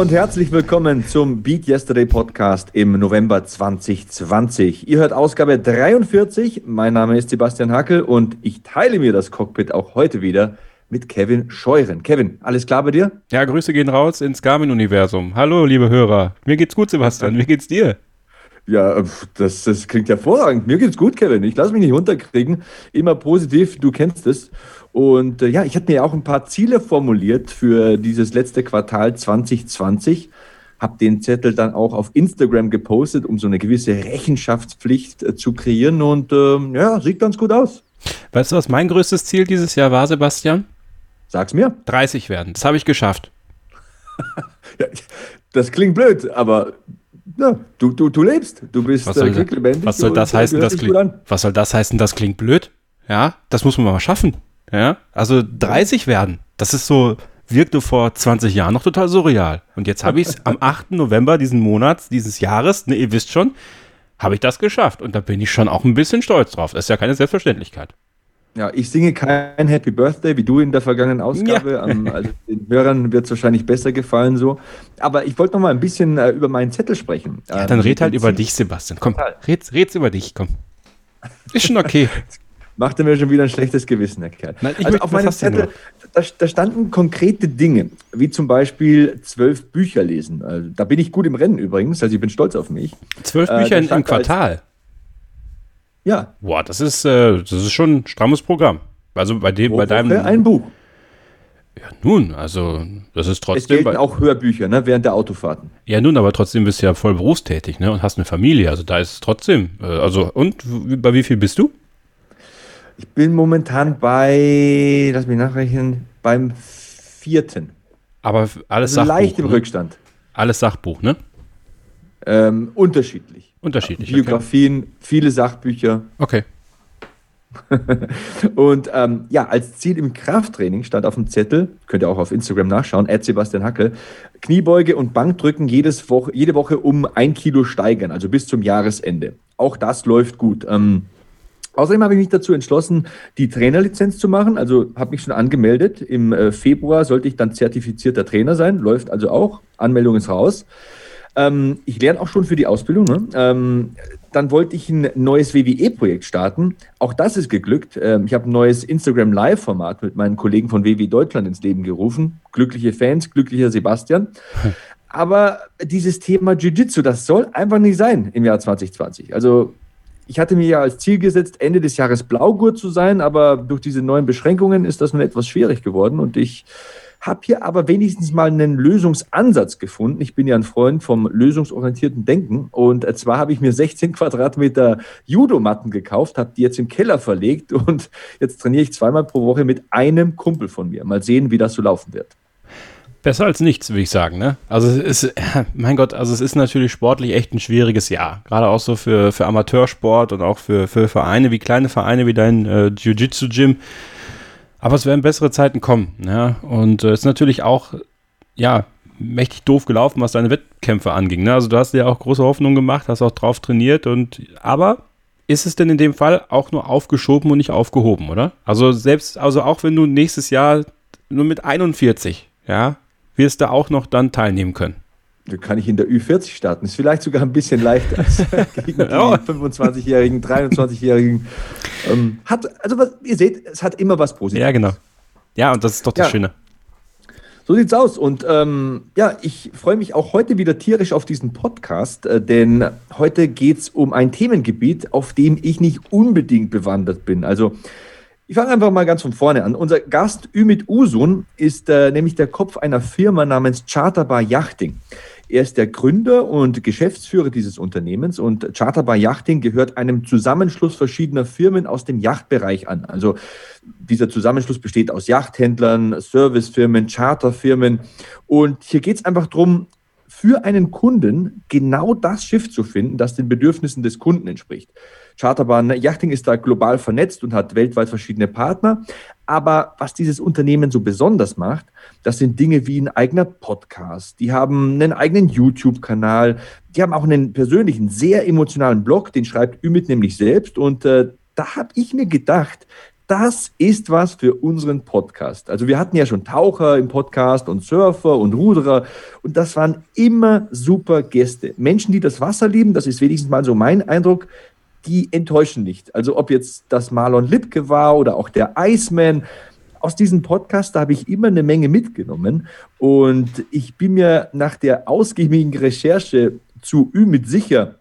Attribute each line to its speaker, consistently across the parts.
Speaker 1: und herzlich willkommen zum Beat Yesterday Podcast im November 2020. Ihr hört Ausgabe 43. Mein Name ist Sebastian Hackel und ich teile mir das Cockpit auch heute wieder mit Kevin Scheuren. Kevin, alles klar bei dir?
Speaker 2: Ja, Grüße gehen raus ins Garmin-Universum. Hallo, liebe Hörer. Mir geht's gut, Sebastian. Wie geht's dir?
Speaker 1: Ja, das, das klingt hervorragend. Mir geht's gut, Kevin. Ich lasse mich nicht runterkriegen. Immer positiv, du kennst es. Und äh, ja, ich hatte mir auch ein paar Ziele formuliert für dieses letzte Quartal 2020. Habe den Zettel dann auch auf Instagram gepostet, um so eine gewisse Rechenschaftspflicht äh, zu kreieren. Und äh, ja, sieht ganz gut aus.
Speaker 2: Weißt du, was mein größtes Ziel dieses Jahr war, Sebastian?
Speaker 1: Sag's mir.
Speaker 2: 30 werden. Das habe ich geschafft.
Speaker 1: ja, das klingt blöd, aber ja, du, du, du lebst. Du bist
Speaker 2: was soll, äh. Was soll das heißen? Das klingt, was soll das heißen? Das klingt blöd? Ja, das muss man mal schaffen. Ja, also 30 werden. Das ist so, wirkte vor 20 Jahren noch total surreal. Und jetzt habe ich es am 8. November diesen Monats, dieses Jahres, ne, ihr wisst schon, habe ich das geschafft. Und da bin ich schon auch ein bisschen stolz drauf. Das ist ja keine Selbstverständlichkeit.
Speaker 1: Ja, ich singe kein Happy Birthday wie du in der vergangenen Ausgabe. Ja. Um, also den Hörern wird es wahrscheinlich besser gefallen so. Aber ich wollte noch mal ein bisschen äh, über meinen Zettel sprechen.
Speaker 2: Ja, dann ähm, red halt über dich, Sebastian. Komm, red, red's über dich, komm. Ist schon okay.
Speaker 1: Macht er mir schon wieder ein schlechtes Gewissen, der Kerl. Nein, also auf meinem Zettel, da, da, standen konkrete Dinge, wie zum Beispiel zwölf Bücher lesen. Also, da bin ich gut im Rennen übrigens, also ich bin stolz auf mich.
Speaker 2: Zwölf Bücher äh, im Quartal?
Speaker 1: Ja.
Speaker 2: Boah, das ist, äh, das ist schon ein strammes Programm. Also bei dem,
Speaker 1: Pro
Speaker 2: bei deinem.
Speaker 1: Ein Buch.
Speaker 2: Ja, nun, also das ist trotzdem. Es
Speaker 1: gelten auch Hörbücher, ne, während der Autofahrten.
Speaker 2: Ja, nun, aber trotzdem bist du ja voll berufstätig, ne, und hast eine Familie. Also da ist es trotzdem. Äh, also und bei wie viel bist du?
Speaker 1: Ich bin momentan bei, lass mich nachrechnen, beim vierten.
Speaker 2: Aber alles also
Speaker 1: Sachbuch. Leicht im ne? Rückstand.
Speaker 2: Alles Sachbuch, ne?
Speaker 1: Ähm, unterschiedlich.
Speaker 2: Unterschiedlich.
Speaker 1: Biografien, okay. viele Sachbücher.
Speaker 2: Okay.
Speaker 1: und ähm, ja, als Ziel im Krafttraining stand auf dem Zettel, könnt ihr auch auf Instagram nachschauen, Sebastian Hackel, Kniebeuge und Bankdrücken jedes Woche, jede Woche um ein Kilo steigern, also bis zum Jahresende. Auch das läuft gut. Ähm, Außerdem habe ich mich dazu entschlossen, die Trainerlizenz zu machen. Also habe mich schon angemeldet. Im äh, Februar sollte ich dann zertifizierter Trainer sein. Läuft also auch. Anmeldung ist raus. Ähm, ich lerne auch schon für die Ausbildung. Ne? Ähm, dann wollte ich ein neues WWE-Projekt starten. Auch das ist geglückt. Ähm, ich habe ein neues Instagram Live-Format mit meinen Kollegen von WWE Deutschland ins Leben gerufen. Glückliche Fans, glücklicher Sebastian. Aber dieses Thema Jiu-Jitsu, das soll einfach nicht sein im Jahr 2020. Also ich hatte mir ja als Ziel gesetzt, Ende des Jahres Blaugurt zu sein, aber durch diese neuen Beschränkungen ist das nun etwas schwierig geworden und ich habe hier aber wenigstens mal einen Lösungsansatz gefunden. Ich bin ja ein Freund vom lösungsorientierten Denken und zwar habe ich mir 16 Quadratmeter Judomatten gekauft, habe die jetzt im Keller verlegt und jetzt trainiere ich zweimal pro Woche mit einem Kumpel von mir. Mal sehen, wie das so laufen wird.
Speaker 2: Besser als nichts, würde ich sagen, ne? Also es ist, mein Gott, also es ist natürlich sportlich echt ein schwieriges Jahr. Gerade auch so für, für Amateursport und auch für, für Vereine wie kleine Vereine wie dein äh, Jiu-Jitsu-Gym. Aber es werden bessere Zeiten kommen, ja. Und es äh, ist natürlich auch, ja, mächtig doof gelaufen, was deine Wettkämpfe anging. Ne? Also du hast dir auch große Hoffnung gemacht, hast auch drauf trainiert und aber ist es denn in dem Fall auch nur aufgeschoben und nicht aufgehoben, oder? Also selbst, also auch wenn du nächstes Jahr nur mit 41, ja, wirst du auch noch dann teilnehmen können.
Speaker 1: Da kann ich in der Ü40 starten. Ist vielleicht sogar ein bisschen leichter als gegen die 25-Jährigen, 23-Jährigen. Ähm, hat, also was, ihr seht, es hat immer was Positives.
Speaker 2: Ja, genau. Ja, und das ist doch das ja. Schöne.
Speaker 1: So sieht's aus. Und ähm, ja, ich freue mich auch heute wieder tierisch auf diesen Podcast, äh, denn heute geht es um ein Themengebiet, auf dem ich nicht unbedingt bewandert bin. Also ich fange einfach mal ganz von vorne an. Unser Gast Ümit Usun ist äh, nämlich der Kopf einer Firma namens Charterbar Yachting. Er ist der Gründer und Geschäftsführer dieses Unternehmens und Charterbar Yachting gehört einem Zusammenschluss verschiedener Firmen aus dem Yachtbereich an. Also dieser Zusammenschluss besteht aus Yachthändlern, Servicefirmen, Charterfirmen und hier geht es einfach darum, für einen Kunden genau das Schiff zu finden, das den Bedürfnissen des Kunden entspricht. Charterbahn Yachting ist da global vernetzt und hat weltweit verschiedene Partner. Aber was dieses Unternehmen so besonders macht, das sind Dinge wie ein eigener Podcast. Die haben einen eigenen YouTube-Kanal. Die haben auch einen persönlichen, sehr emotionalen Blog, den schreibt Ümit nämlich selbst. Und äh, da habe ich mir gedacht, das ist was für unseren Podcast. Also wir hatten ja schon Taucher im Podcast und Surfer und Ruderer und das waren immer super Gäste. Menschen, die das Wasser lieben, das ist wenigstens mal so mein Eindruck, die enttäuschen nicht. Also ob jetzt das Marlon Lipke war oder auch der Iceman, aus diesem Podcast, habe ich immer eine Menge mitgenommen und ich bin mir nach der ausgiebigen Recherche zu Ümit sicher,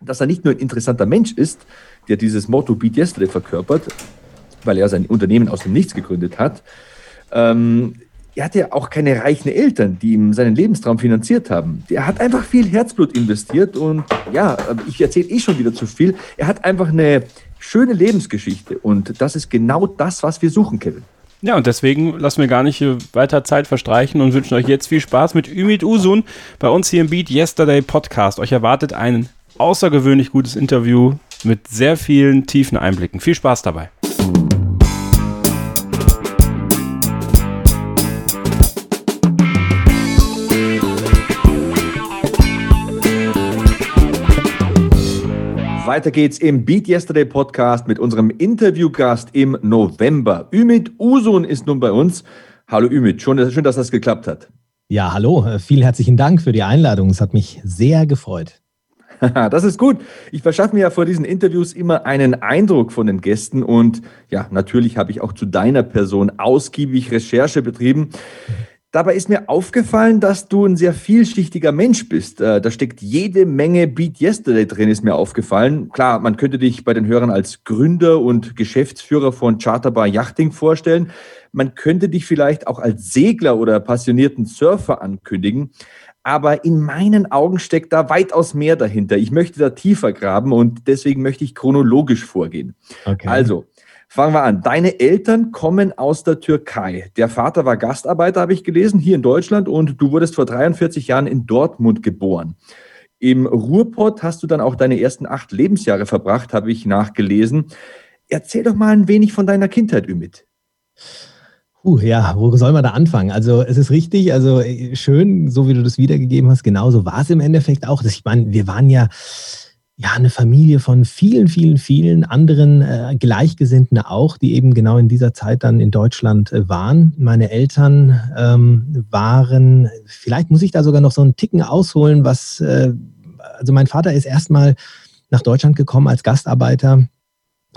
Speaker 1: dass er nicht nur ein interessanter Mensch ist, der dieses Motto Beat Yesterday verkörpert, weil er sein Unternehmen aus dem Nichts gegründet hat. Ähm, er hatte ja auch keine reichen Eltern, die ihm seinen Lebenstraum finanziert haben. Er hat einfach viel Herzblut investiert und ja, ich erzähle eh schon wieder zu viel. Er hat einfach eine schöne Lebensgeschichte und das ist genau das, was wir suchen, Kevin.
Speaker 2: Ja, und deswegen lassen wir gar nicht weiter Zeit verstreichen und wünschen euch jetzt viel Spaß mit Ümit Usun bei uns hier im Beat Yesterday Podcast. Euch erwartet ein außergewöhnlich gutes Interview mit sehr vielen tiefen Einblicken. Viel Spaß dabei.
Speaker 1: Weiter geht's im Beat Yesterday Podcast mit unserem Interviewgast im November. Ümit Usun ist nun bei uns. Hallo Ümit, schön, schön, dass das geklappt hat.
Speaker 3: Ja, hallo, vielen herzlichen Dank für die Einladung. Es hat mich sehr gefreut.
Speaker 1: das ist gut. Ich verschaffe mir ja vor diesen Interviews immer einen Eindruck von den Gästen und ja, natürlich habe ich auch zu deiner Person ausgiebig Recherche betrieben. Dabei ist mir aufgefallen, dass du ein sehr vielschichtiger Mensch bist. Äh, da steckt jede Menge Beat Yesterday drin, ist mir aufgefallen. Klar, man könnte dich bei den Hörern als Gründer und Geschäftsführer von Charterbar Yachting vorstellen. Man könnte dich vielleicht auch als Segler oder passionierten Surfer ankündigen. Aber in meinen Augen steckt da weitaus mehr dahinter. Ich möchte da tiefer graben und deswegen möchte ich chronologisch vorgehen. Okay. Also, Fangen wir an. Deine Eltern kommen aus der Türkei. Der Vater war Gastarbeiter, habe ich gelesen, hier in Deutschland und du wurdest vor 43 Jahren in Dortmund geboren. Im Ruhrpott hast du dann auch deine ersten acht Lebensjahre verbracht, habe ich nachgelesen. Erzähl doch mal ein wenig von deiner Kindheit, Ümit.
Speaker 3: Uh, ja, wo soll man da anfangen? Also es ist richtig, also schön, so wie du das wiedergegeben hast, genauso war es im Endeffekt auch. Ich meine, wir waren ja ja, eine Familie von vielen, vielen, vielen anderen äh, Gleichgesinnten auch, die eben genau in dieser Zeit dann in Deutschland äh, waren. Meine Eltern ähm, waren, vielleicht muss ich da sogar noch so einen Ticken ausholen, was, äh, also mein Vater ist erstmal nach Deutschland gekommen als Gastarbeiter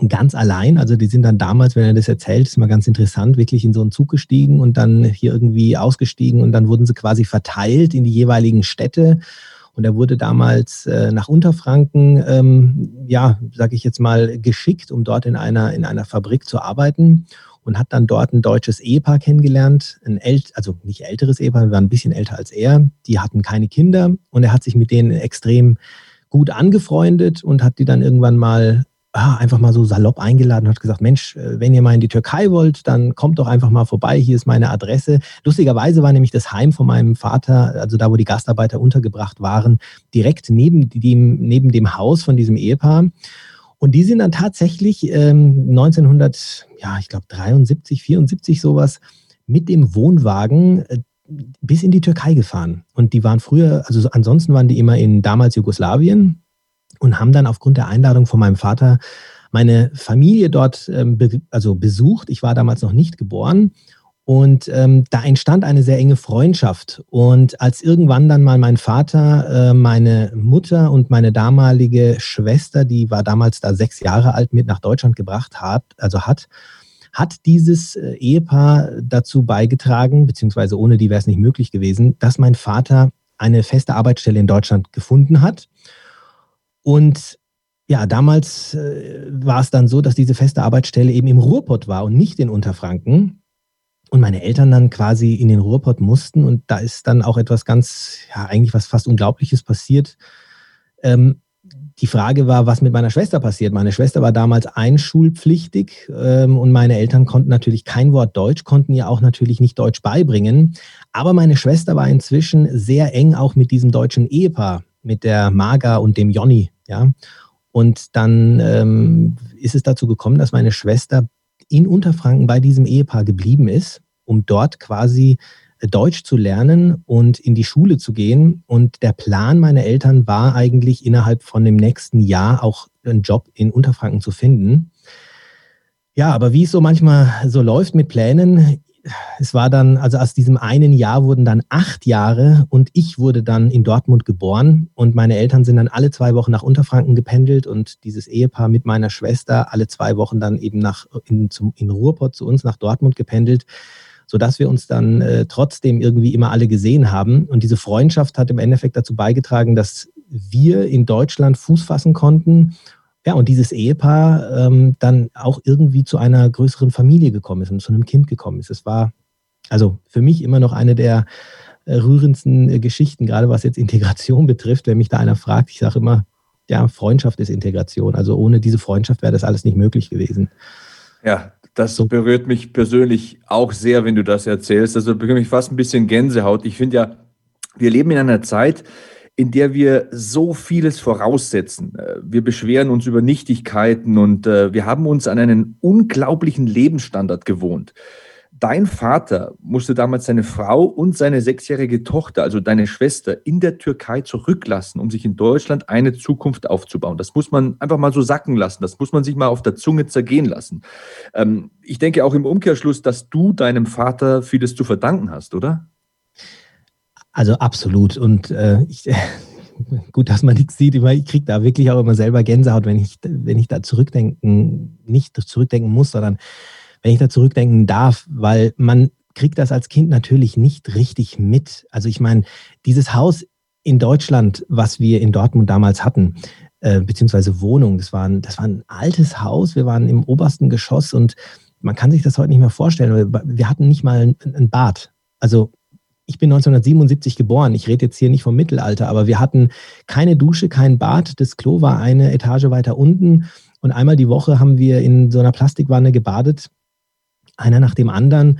Speaker 3: ganz allein. Also die sind dann damals, wenn er das erzählt, ist mal ganz interessant, wirklich in so einen Zug gestiegen und dann hier irgendwie ausgestiegen und dann wurden sie quasi verteilt in die jeweiligen Städte und er wurde damals äh, nach Unterfranken, ähm, ja, sage ich jetzt mal, geschickt, um dort in einer, in einer Fabrik zu arbeiten und hat dann dort ein deutsches Ehepaar kennengelernt, ein ält also nicht älteres Ehepaar, wir waren ein bisschen älter als er. Die hatten keine Kinder und er hat sich mit denen extrem gut angefreundet und hat die dann irgendwann mal ah, einfach mal so salopp eingeladen und hat gesagt, Mensch, äh, wenn ihr mal in die Türkei wollt, dann kommt doch einfach mal vorbei, hier ist meine Adresse. Lustigerweise war nämlich das Heim von meinem Vater, also da, wo die Gastarbeiter untergebracht waren, direkt neben dem, neben dem Haus von diesem Ehepaar. Und die sind dann tatsächlich ähm, 1900, ja, ich glaube 73, 74 sowas, mit dem Wohnwagen äh, bis in die Türkei gefahren. Und die waren früher, also ansonsten waren die immer in damals Jugoslawien, und haben dann aufgrund der Einladung von meinem Vater meine Familie dort ähm, be also besucht. Ich war damals noch nicht geboren. Und ähm, da entstand eine sehr enge Freundschaft. Und als irgendwann dann mal mein Vater, äh, meine Mutter und meine damalige Schwester, die war damals da sechs Jahre alt, mit nach Deutschland gebracht hat, also hat, hat dieses äh, Ehepaar dazu beigetragen, beziehungsweise ohne die wäre es nicht möglich gewesen, dass mein Vater eine feste Arbeitsstelle in Deutschland gefunden hat und ja, damals äh, war es dann so, dass diese feste Arbeitsstelle eben im Ruhrpott war und nicht in Unterfranken. Und meine Eltern dann quasi in den Ruhrpott mussten. Und da ist dann auch etwas ganz, ja, eigentlich was fast Unglaubliches passiert. Ähm, die Frage war, was mit meiner Schwester passiert. Meine Schwester war damals einschulpflichtig ähm, und meine Eltern konnten natürlich kein Wort Deutsch, konnten ihr auch natürlich nicht Deutsch beibringen. Aber meine Schwester war inzwischen sehr eng auch mit diesem deutschen Ehepaar, mit der Marga und dem Jonny ja. Und dann ähm, ist es dazu gekommen, dass meine Schwester in Unterfranken bei diesem Ehepaar geblieben ist, um dort quasi äh, Deutsch zu lernen und in die Schule zu gehen. Und der Plan meiner Eltern war eigentlich innerhalb von dem nächsten Jahr auch einen Job in Unterfranken zu finden. Ja, aber wie es so manchmal so läuft mit Plänen, es war dann, also aus diesem einen Jahr wurden dann acht Jahre und ich wurde dann in Dortmund geboren und meine Eltern sind dann alle zwei Wochen nach Unterfranken gependelt und dieses Ehepaar mit meiner Schwester alle zwei Wochen dann eben nach, in, zum, in Ruhrpott zu uns nach Dortmund gependelt, sodass wir uns dann äh, trotzdem irgendwie immer alle gesehen haben. Und diese Freundschaft hat im Endeffekt dazu beigetragen, dass wir in Deutschland Fuß fassen konnten ja, und dieses Ehepaar ähm, dann auch irgendwie zu einer größeren Familie gekommen ist und zu einem Kind gekommen ist. Es war also für mich immer noch eine der äh, rührendsten äh, Geschichten, gerade was jetzt Integration betrifft. Wenn mich da einer fragt, ich sage immer, ja, Freundschaft ist Integration. Also ohne diese Freundschaft wäre das alles nicht möglich gewesen.
Speaker 1: Ja, das so. berührt mich persönlich auch sehr, wenn du das erzählst. Also bekomme ich fast ein bisschen Gänsehaut. Ich finde ja, wir leben in einer Zeit, in der wir so vieles voraussetzen. Äh, wir beschweren uns über Nichtigkeiten und äh, wir haben uns an einen unglaublichen Lebensstandard gewohnt. Dein Vater musste damals seine Frau und seine sechsjährige Tochter, also deine Schwester, in der Türkei zurücklassen, um sich in Deutschland eine Zukunft aufzubauen. Das muss man einfach mal so sacken lassen. Das muss man sich mal auf der Zunge zergehen lassen. Ähm, ich denke auch im Umkehrschluss, dass du deinem Vater vieles zu verdanken hast, oder?
Speaker 3: Also absolut. Und äh, ich, gut, dass man nichts sieht, ich kriege da wirklich auch immer selber Gänsehaut, wenn ich, wenn ich da zurückdenken, nicht zurückdenken muss, sondern wenn ich da zurückdenken darf, weil man kriegt das als Kind natürlich nicht richtig mit. Also ich meine, dieses Haus in Deutschland, was wir in Dortmund damals hatten, äh, beziehungsweise Wohnung, das war, ein, das war ein altes Haus, wir waren im obersten Geschoss und man kann sich das heute nicht mehr vorstellen. Wir hatten nicht mal ein, ein Bad. Also ich bin 1977 geboren. Ich rede jetzt hier nicht vom Mittelalter, aber wir hatten keine Dusche, kein Bad. Das Klo war eine Etage weiter unten. Und einmal die Woche haben wir in so einer Plastikwanne gebadet, einer nach dem anderen.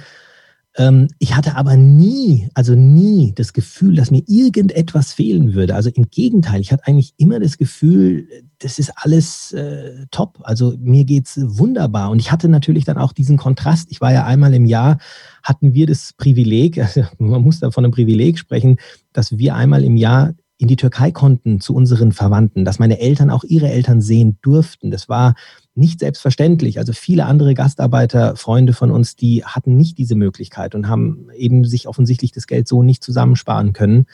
Speaker 3: Ähm, ich hatte aber nie, also nie das Gefühl, dass mir irgendetwas fehlen würde. Also im Gegenteil, ich hatte eigentlich immer das Gefühl, das ist alles äh, top. Also mir geht es wunderbar. Und ich hatte natürlich dann auch diesen Kontrast. Ich war ja einmal im Jahr, hatten wir das Privileg, also man muss da von einem Privileg sprechen, dass wir einmal im Jahr in die Türkei konnten zu unseren Verwandten, dass meine Eltern auch ihre Eltern sehen durften. Das war nicht selbstverständlich. Also viele andere Gastarbeiter, Freunde von uns, die hatten nicht diese Möglichkeit und haben eben sich offensichtlich das Geld so nicht zusammensparen können.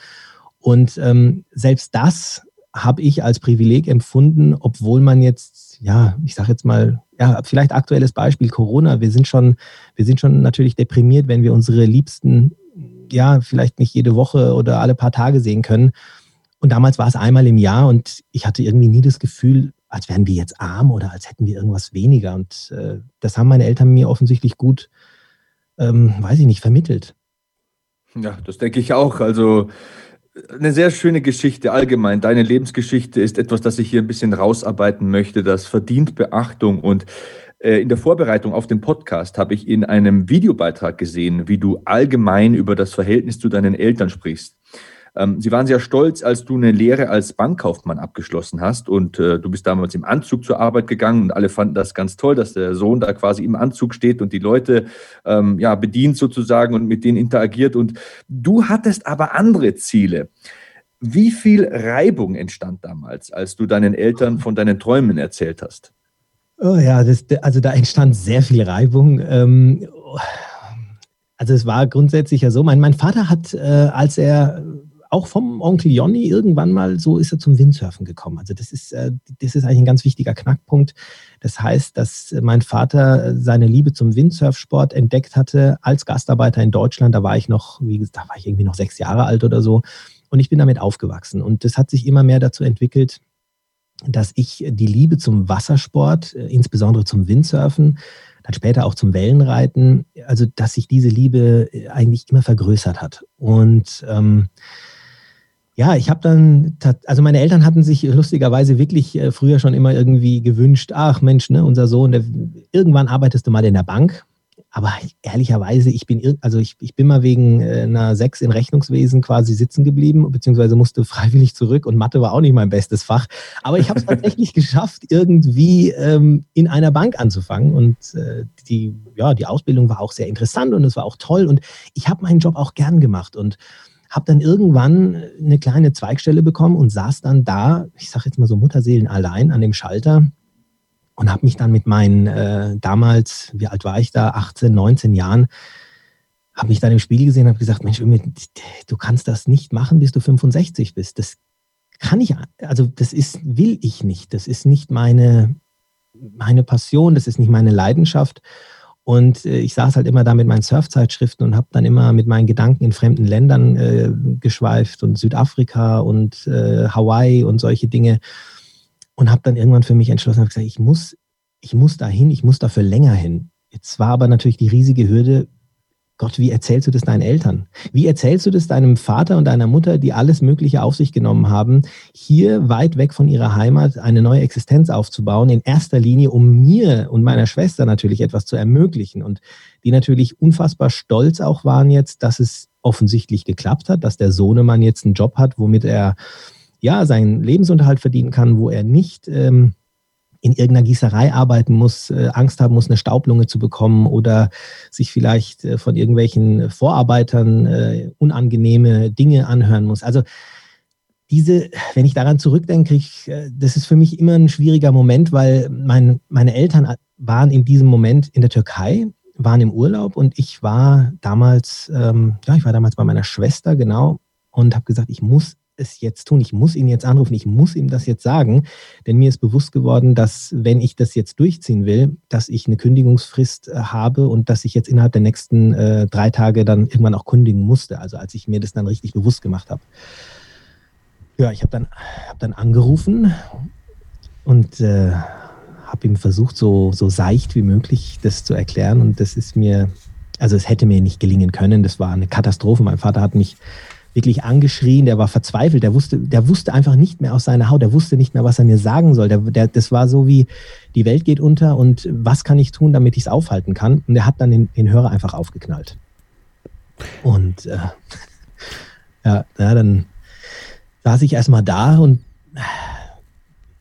Speaker 3: Und ähm, selbst das habe ich als Privileg empfunden, obwohl man jetzt, ja, ich sage jetzt mal, ja, vielleicht aktuelles Beispiel Corona. Wir sind schon, wir sind schon natürlich deprimiert, wenn wir unsere Liebsten, ja, vielleicht nicht jede Woche oder alle paar Tage sehen können. Und damals war es einmal im Jahr und ich hatte irgendwie nie das Gefühl, als wären wir jetzt arm oder als hätten wir irgendwas weniger. Und äh, das haben meine Eltern mir offensichtlich gut, ähm, weiß ich nicht, vermittelt.
Speaker 1: Ja, das denke ich auch. Also eine sehr schöne Geschichte allgemein. Deine Lebensgeschichte ist etwas, das ich hier ein bisschen rausarbeiten möchte. Das verdient Beachtung und äh, in der Vorbereitung auf den Podcast habe ich in einem Videobeitrag gesehen, wie du allgemein über das Verhältnis zu deinen Eltern sprichst. Ähm, sie waren sehr stolz, als du eine Lehre als Bankkaufmann abgeschlossen hast und äh, du bist damals im Anzug zur Arbeit gegangen und alle fanden das ganz toll, dass der Sohn da quasi im Anzug steht und die Leute ähm, ja, bedient sozusagen und mit denen interagiert. Und du hattest aber andere Ziele. Wie viel Reibung entstand damals, als du deinen Eltern von deinen Träumen erzählt hast?
Speaker 3: Oh ja, das, also da entstand sehr viel Reibung. Ähm, also es war grundsätzlich ja so, mein, mein Vater hat, äh, als er auch vom Onkel Jonny irgendwann mal so ist er zum Windsurfen gekommen. Also das ist, äh, das ist eigentlich ein ganz wichtiger Knackpunkt. Das heißt, dass mein Vater seine Liebe zum Windsurfsport entdeckt hatte als Gastarbeiter in Deutschland. Da war ich noch, wie gesagt, da war ich irgendwie noch sechs Jahre alt oder so. Und ich bin damit aufgewachsen. Und das hat sich immer mehr dazu entwickelt, dass ich die Liebe zum Wassersport, äh, insbesondere zum Windsurfen, dann später auch zum Wellenreiten, also dass sich diese Liebe äh, eigentlich immer vergrößert hat. Und ähm, ja, ich habe dann, also meine Eltern hatten sich lustigerweise wirklich äh, früher schon immer irgendwie gewünscht, ach Mensch, ne, unser Sohn, der, irgendwann arbeitest du mal in der Bank. Aber ehrlicherweise, ich bin, also ich, ich bin mal wegen äh, einer Sechs in Rechnungswesen quasi sitzen geblieben, beziehungsweise musste freiwillig zurück und Mathe war auch nicht mein bestes Fach. Aber ich habe es tatsächlich geschafft, irgendwie ähm, in einer Bank anzufangen. Und äh, die, ja, die Ausbildung war auch sehr interessant und es war auch toll. Und ich habe meinen Job auch gern gemacht und habe dann irgendwann eine kleine Zweigstelle bekommen und saß dann da, ich sage jetzt mal so Mutterseelen allein an dem Schalter und habe mich dann mit meinen äh, damals, wie alt war ich da, 18, 19 Jahren, habe mich dann im Spiegel gesehen und habe gesagt, Mensch, du kannst das nicht machen, bis du 65 bist. Das kann ich, also das ist, will ich nicht. Das ist nicht meine, meine Passion, das ist nicht meine Leidenschaft. Und äh, ich saß halt immer da mit meinen Surfzeitschriften und habe dann immer mit meinen Gedanken in fremden Ländern äh, geschweift und Südafrika und äh, Hawaii und solche Dinge und habe dann irgendwann für mich entschlossen, habe gesagt, ich muss, ich muss da hin, ich muss dafür länger hin. Jetzt war aber natürlich die riesige Hürde, Gott, wie erzählst du das deinen Eltern? Wie erzählst du das deinem Vater und deiner Mutter, die alles Mögliche auf sich genommen haben, hier weit weg von ihrer Heimat eine neue Existenz aufzubauen, in erster Linie, um mir und meiner Schwester natürlich etwas zu ermöglichen und die natürlich unfassbar stolz auch waren jetzt, dass es offensichtlich geklappt hat, dass der Sohnemann jetzt einen Job hat, womit er ja, seinen Lebensunterhalt verdienen kann, wo er nicht ähm, in irgendeiner Gießerei arbeiten muss, äh, Angst haben muss, eine Staublunge zu bekommen oder sich vielleicht äh, von irgendwelchen Vorarbeitern äh, unangenehme Dinge anhören muss. Also diese, wenn ich daran zurückdenke, ich, äh, das ist für mich immer ein schwieriger Moment, weil mein, meine Eltern waren in diesem Moment in der Türkei, waren im Urlaub und ich war damals, ähm, ja, ich war damals bei meiner Schwester, genau, und habe gesagt, ich muss es jetzt tun. Ich muss ihn jetzt anrufen, ich muss ihm das jetzt sagen, denn mir ist bewusst geworden, dass wenn ich das jetzt durchziehen will, dass ich eine Kündigungsfrist äh, habe und dass ich jetzt innerhalb der nächsten äh, drei Tage dann irgendwann auch kündigen musste. Also als ich mir das dann richtig bewusst gemacht habe. Ja, ich habe dann, hab dann angerufen und äh, habe ihm versucht, so, so seicht wie möglich das zu erklären. Und das ist mir, also es hätte mir nicht gelingen können. Das war eine Katastrophe. Mein Vater hat mich wirklich angeschrien, der war verzweifelt, der wusste, der wusste einfach nicht mehr aus seiner Haut, der wusste nicht mehr, was er mir sagen soll. Der, der, das war so wie, die Welt geht unter und was kann ich tun, damit ich es aufhalten kann? Und er hat dann den, den Hörer einfach aufgeknallt. Und äh, ja, ja, dann saß ich erstmal da und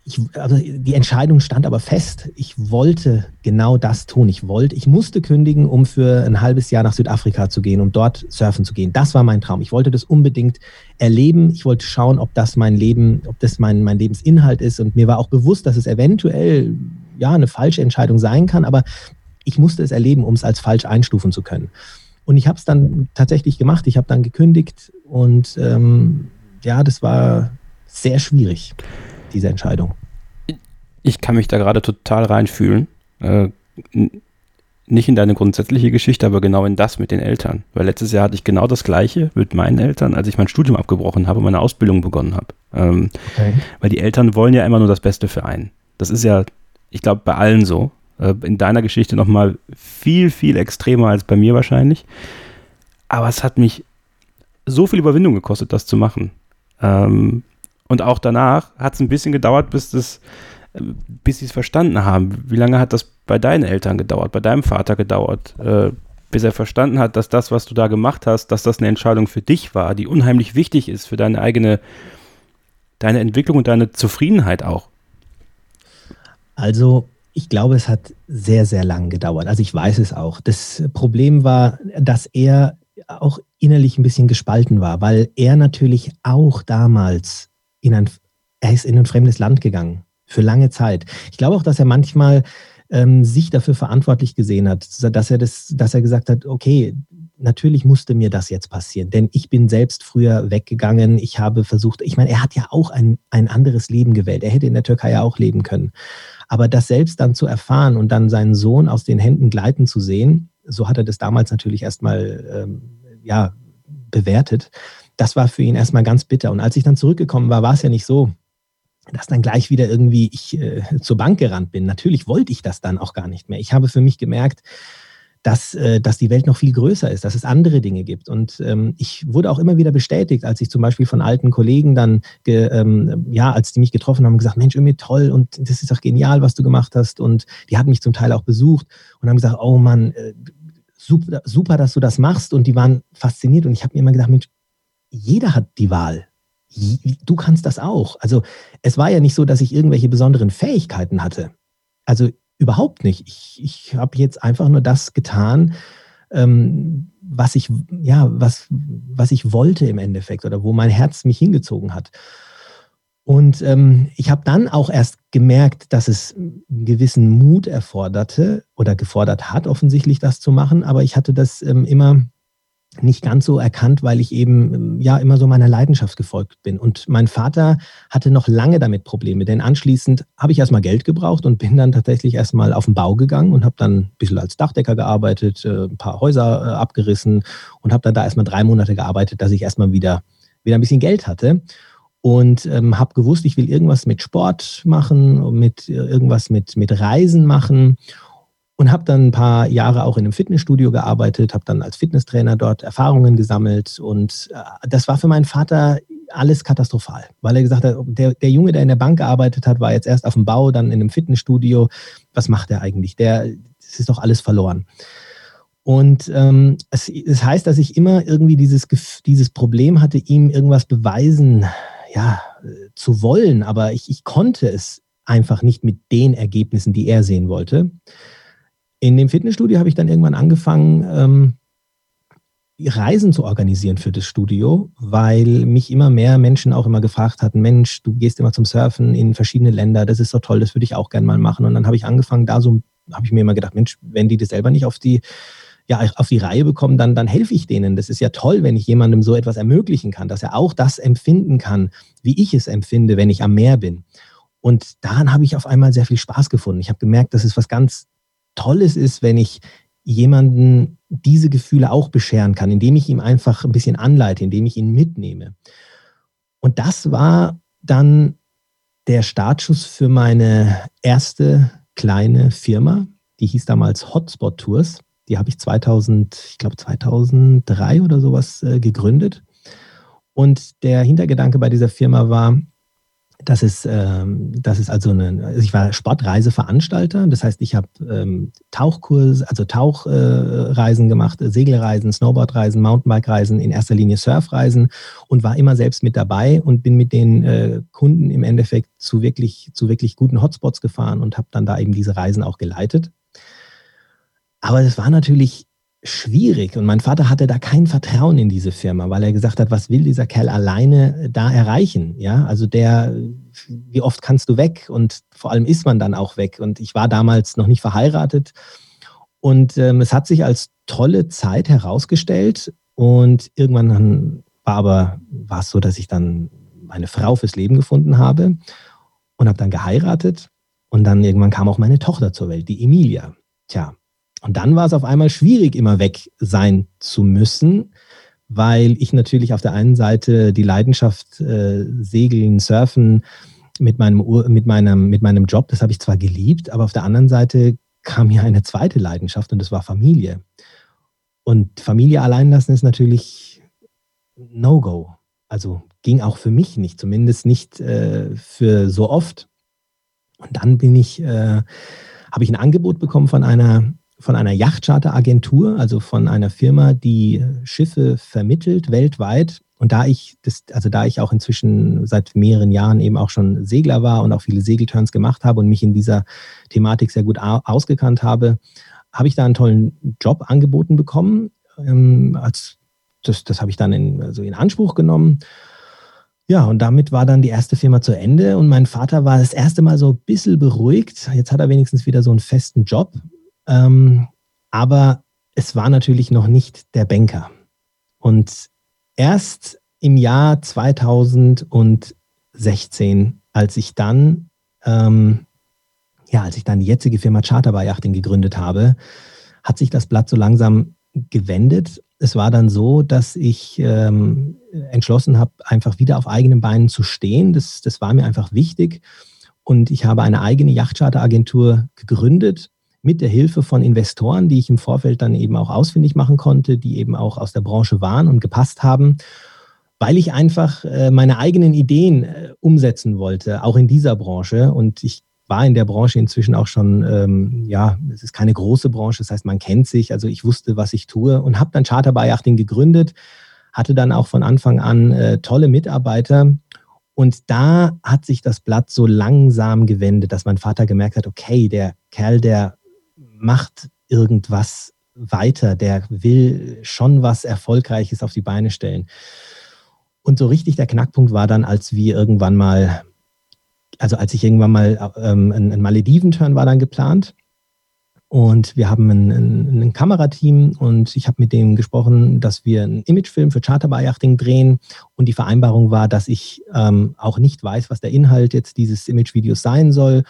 Speaker 3: ich, also die Entscheidung stand aber fest. Ich wollte genau das tun. Ich wollte, ich musste kündigen, um für ein halbes Jahr nach Südafrika zu gehen, um dort surfen zu gehen. Das war mein Traum. Ich wollte das unbedingt erleben. Ich wollte schauen, ob das mein Leben, ob das mein, mein Lebensinhalt ist. Und mir war auch bewusst, dass es eventuell ja eine falsche Entscheidung sein kann, aber ich musste es erleben, um es als falsch einstufen zu können. Und ich habe es dann tatsächlich gemacht. Ich habe dann gekündigt und ähm, ja, das war sehr schwierig diese Entscheidung?
Speaker 2: Ich kann mich da gerade total reinfühlen. Äh, nicht in deine grundsätzliche Geschichte, aber genau in das mit den Eltern. Weil letztes Jahr hatte ich genau das Gleiche mit meinen Eltern, als ich mein Studium abgebrochen habe und meine Ausbildung begonnen habe. Ähm, okay. Weil die Eltern wollen ja immer nur das Beste für einen. Das ist ja, ich glaube, bei allen so. Äh, in deiner Geschichte nochmal viel, viel extremer als bei mir wahrscheinlich. Aber es hat mich so viel Überwindung gekostet, das zu machen. Ähm, und auch danach hat es ein bisschen gedauert, bis das, bis sie es verstanden haben. Wie lange hat das bei deinen Eltern gedauert, bei deinem Vater gedauert, äh, bis er verstanden hat, dass das, was du da gemacht hast, dass das eine Entscheidung für dich war, die unheimlich wichtig ist für deine eigene, deine Entwicklung und deine Zufriedenheit auch?
Speaker 3: Also ich glaube, es hat sehr, sehr lang gedauert. Also ich weiß es auch. Das Problem war, dass er auch innerlich ein bisschen gespalten war, weil er natürlich auch damals in ein, er ist in ein fremdes Land gegangen für lange Zeit. Ich glaube auch, dass er manchmal ähm, sich dafür verantwortlich gesehen hat, dass er das, dass er gesagt hat, okay, natürlich musste mir das jetzt passieren, denn ich bin selbst früher weggegangen. Ich habe versucht, ich meine, er hat ja auch ein, ein anderes Leben gewählt. Er hätte in der Türkei ja auch leben können. Aber das selbst dann zu erfahren und dann seinen Sohn aus den Händen gleiten zu sehen, so hat er das damals natürlich erstmal ähm, ja, bewertet das war für ihn erstmal ganz bitter. Und als ich dann zurückgekommen war, war es ja nicht so, dass dann gleich wieder irgendwie ich äh, zur Bank gerannt bin. Natürlich wollte ich das dann auch gar nicht mehr. Ich habe für mich gemerkt, dass, äh, dass die Welt noch viel größer ist, dass es andere Dinge gibt. Und ähm, ich wurde auch immer wieder bestätigt, als ich zum Beispiel von alten Kollegen dann, ge, ähm, ja, als die mich getroffen haben, gesagt, Mensch, irgendwie toll und das ist doch genial, was du gemacht hast. Und die hatten mich zum Teil auch besucht und haben gesagt, oh Mann, äh, super, super, dass du das machst. Und die waren fasziniert. Und ich habe mir immer gedacht, Mensch, jeder hat die Wahl. Du kannst das auch. Also es war ja nicht so, dass ich irgendwelche besonderen Fähigkeiten hatte. Also überhaupt nicht. Ich, ich habe jetzt einfach nur das getan, ähm, was ich, ja, was, was ich wollte im Endeffekt oder wo mein Herz mich hingezogen hat. Und ähm, ich habe dann auch erst gemerkt, dass es einen gewissen Mut erforderte oder gefordert hat, offensichtlich das zu machen. Aber ich hatte das ähm, immer nicht ganz so erkannt, weil ich eben ähm, ja immer so meiner Leidenschaft gefolgt bin. Und mein Vater hatte noch lange damit Probleme, denn anschließend habe ich erstmal Geld gebraucht und bin dann tatsächlich erstmal auf den Bau gegangen und habe dann ein bisschen als Dachdecker gearbeitet, äh, ein paar Häuser äh, abgerissen und habe dann da erstmal drei Monate gearbeitet, dass ich erstmal wieder, wieder ein bisschen Geld hatte. Und ähm, habe gewusst, ich will irgendwas mit Sport machen, mit äh, irgendwas mit, mit Reisen machen und habe dann ein paar Jahre auch in einem Fitnessstudio gearbeitet, habe dann als Fitnesstrainer dort Erfahrungen gesammelt und äh, das war für meinen Vater alles katastrophal, weil er gesagt hat, der, der Junge, der in der Bank gearbeitet hat, war jetzt erst auf dem Bau, dann in einem Fitnessstudio. Was macht er eigentlich? Der, das ist doch alles verloren. Und ähm, es, es heißt, dass ich immer irgendwie dieses, dieses Problem hatte, ihm irgendwas beweisen, ja, zu wollen, aber ich, ich konnte es einfach nicht mit den Ergebnissen, die er sehen wollte. In dem Fitnessstudio habe ich dann irgendwann angefangen, ähm, Reisen zu organisieren für das Studio, weil mich immer mehr Menschen auch immer gefragt hatten, Mensch, du gehst immer zum Surfen in verschiedene Länder, das ist so toll, das würde ich auch gerne mal machen. Und dann habe ich angefangen, da so, habe ich mir immer gedacht, Mensch, wenn die das selber nicht auf die, ja, auf die Reihe bekommen, dann, dann helfe ich denen. Das ist ja toll, wenn ich jemandem so etwas ermöglichen kann, dass er auch das empfinden kann, wie ich es empfinde, wenn ich am Meer bin. Und daran habe ich auf einmal sehr viel Spaß gefunden. Ich habe gemerkt, das ist was ganz Tolles ist, wenn ich jemanden diese Gefühle auch bescheren kann, indem ich ihm einfach ein bisschen anleite, indem ich ihn mitnehme. Und das war dann der Startschuss für meine erste kleine Firma, die hieß damals Hotspot Tours. Die habe ich 2000, ich glaube 2003 oder sowas äh, gegründet. Und der Hintergedanke bei dieser Firma war, das ist, ähm, das ist also eine, also ich war Sportreiseveranstalter, das heißt, ich habe ähm, Tauchkurs, also Tauchreisen äh, gemacht, Segelreisen, Snowboardreisen, Mountainbike-Reisen, in erster Linie Surfreisen und war immer selbst mit dabei und bin mit den äh, Kunden im Endeffekt zu wirklich, zu wirklich guten Hotspots gefahren und habe dann da eben diese Reisen auch geleitet. Aber es war natürlich schwierig und mein Vater hatte da kein Vertrauen in diese Firma, weil er gesagt hat, was will dieser Kerl alleine da erreichen? Ja, also der, wie oft kannst du weg? Und vor allem ist man dann auch weg. Und ich war damals noch nicht verheiratet und ähm, es hat sich als tolle Zeit herausgestellt und irgendwann war aber war es so, dass ich dann meine Frau fürs Leben gefunden habe und habe dann geheiratet und dann irgendwann kam auch meine Tochter zur Welt, die Emilia. Tja, und dann war es auf einmal schwierig, immer weg sein zu müssen, weil ich natürlich auf der einen Seite die Leidenschaft äh, Segeln, Surfen mit meinem, mit, meinem, mit meinem Job, das habe ich zwar geliebt, aber auf der anderen Seite kam mir eine zweite Leidenschaft und das war Familie. Und Familie allein lassen ist natürlich No-Go. Also ging auch für mich nicht, zumindest nicht äh, für so oft. Und dann bin ich, äh, habe ich ein Angebot bekommen von einer von einer Yachtcharteragentur, also von einer Firma, die Schiffe vermittelt weltweit. Und da ich das, also da ich auch inzwischen seit mehreren Jahren eben auch schon Segler war und auch viele Segelturns gemacht habe und mich in dieser Thematik sehr gut ausgekannt habe, habe ich da einen tollen Job angeboten bekommen. Ähm, als, das, das habe ich dann in, also in Anspruch genommen. Ja, und damit war dann die erste Firma zu Ende und mein Vater war das erste Mal so ein bisschen beruhigt. Jetzt hat er wenigstens wieder so einen festen Job. Ähm, aber es war natürlich noch nicht der Banker. Und erst im Jahr 2016, als ich dann, ähm, ja, als ich dann die jetzige Firma Charterbar Yachting gegründet habe, hat sich das Blatt so langsam gewendet. Es war dann so, dass ich ähm, entschlossen habe, einfach wieder auf eigenen Beinen zu stehen. Das, das war mir einfach wichtig. Und ich habe eine eigene Yachtcharteragentur gegründet mit der Hilfe von Investoren, die ich im Vorfeld dann eben auch ausfindig machen konnte, die eben auch aus der Branche waren und gepasst haben, weil ich einfach äh, meine eigenen Ideen äh, umsetzen wollte, auch in dieser Branche. Und ich war in der Branche inzwischen auch schon, ähm, ja, es ist keine große Branche, das heißt, man kennt sich. Also ich wusste, was ich tue und habe dann Charter Yachting gegründet, hatte dann auch von Anfang an äh, tolle Mitarbeiter. Und da hat sich das Blatt so langsam gewendet, dass mein Vater gemerkt hat, okay, der Kerl, der macht irgendwas weiter, der will schon was Erfolgreiches auf die Beine stellen. Und so richtig der Knackpunkt war dann, als wir irgendwann mal, also als ich irgendwann mal, ähm, ein, ein Malediven-Turn war dann geplant. Und wir haben ein, ein, ein Kamerateam und ich habe mit denen gesprochen, dass wir einen Imagefilm für Charterbar-Yachting drehen. Und die Vereinbarung war, dass ich ähm, auch nicht weiß, was der Inhalt jetzt dieses Imagevideos sein soll.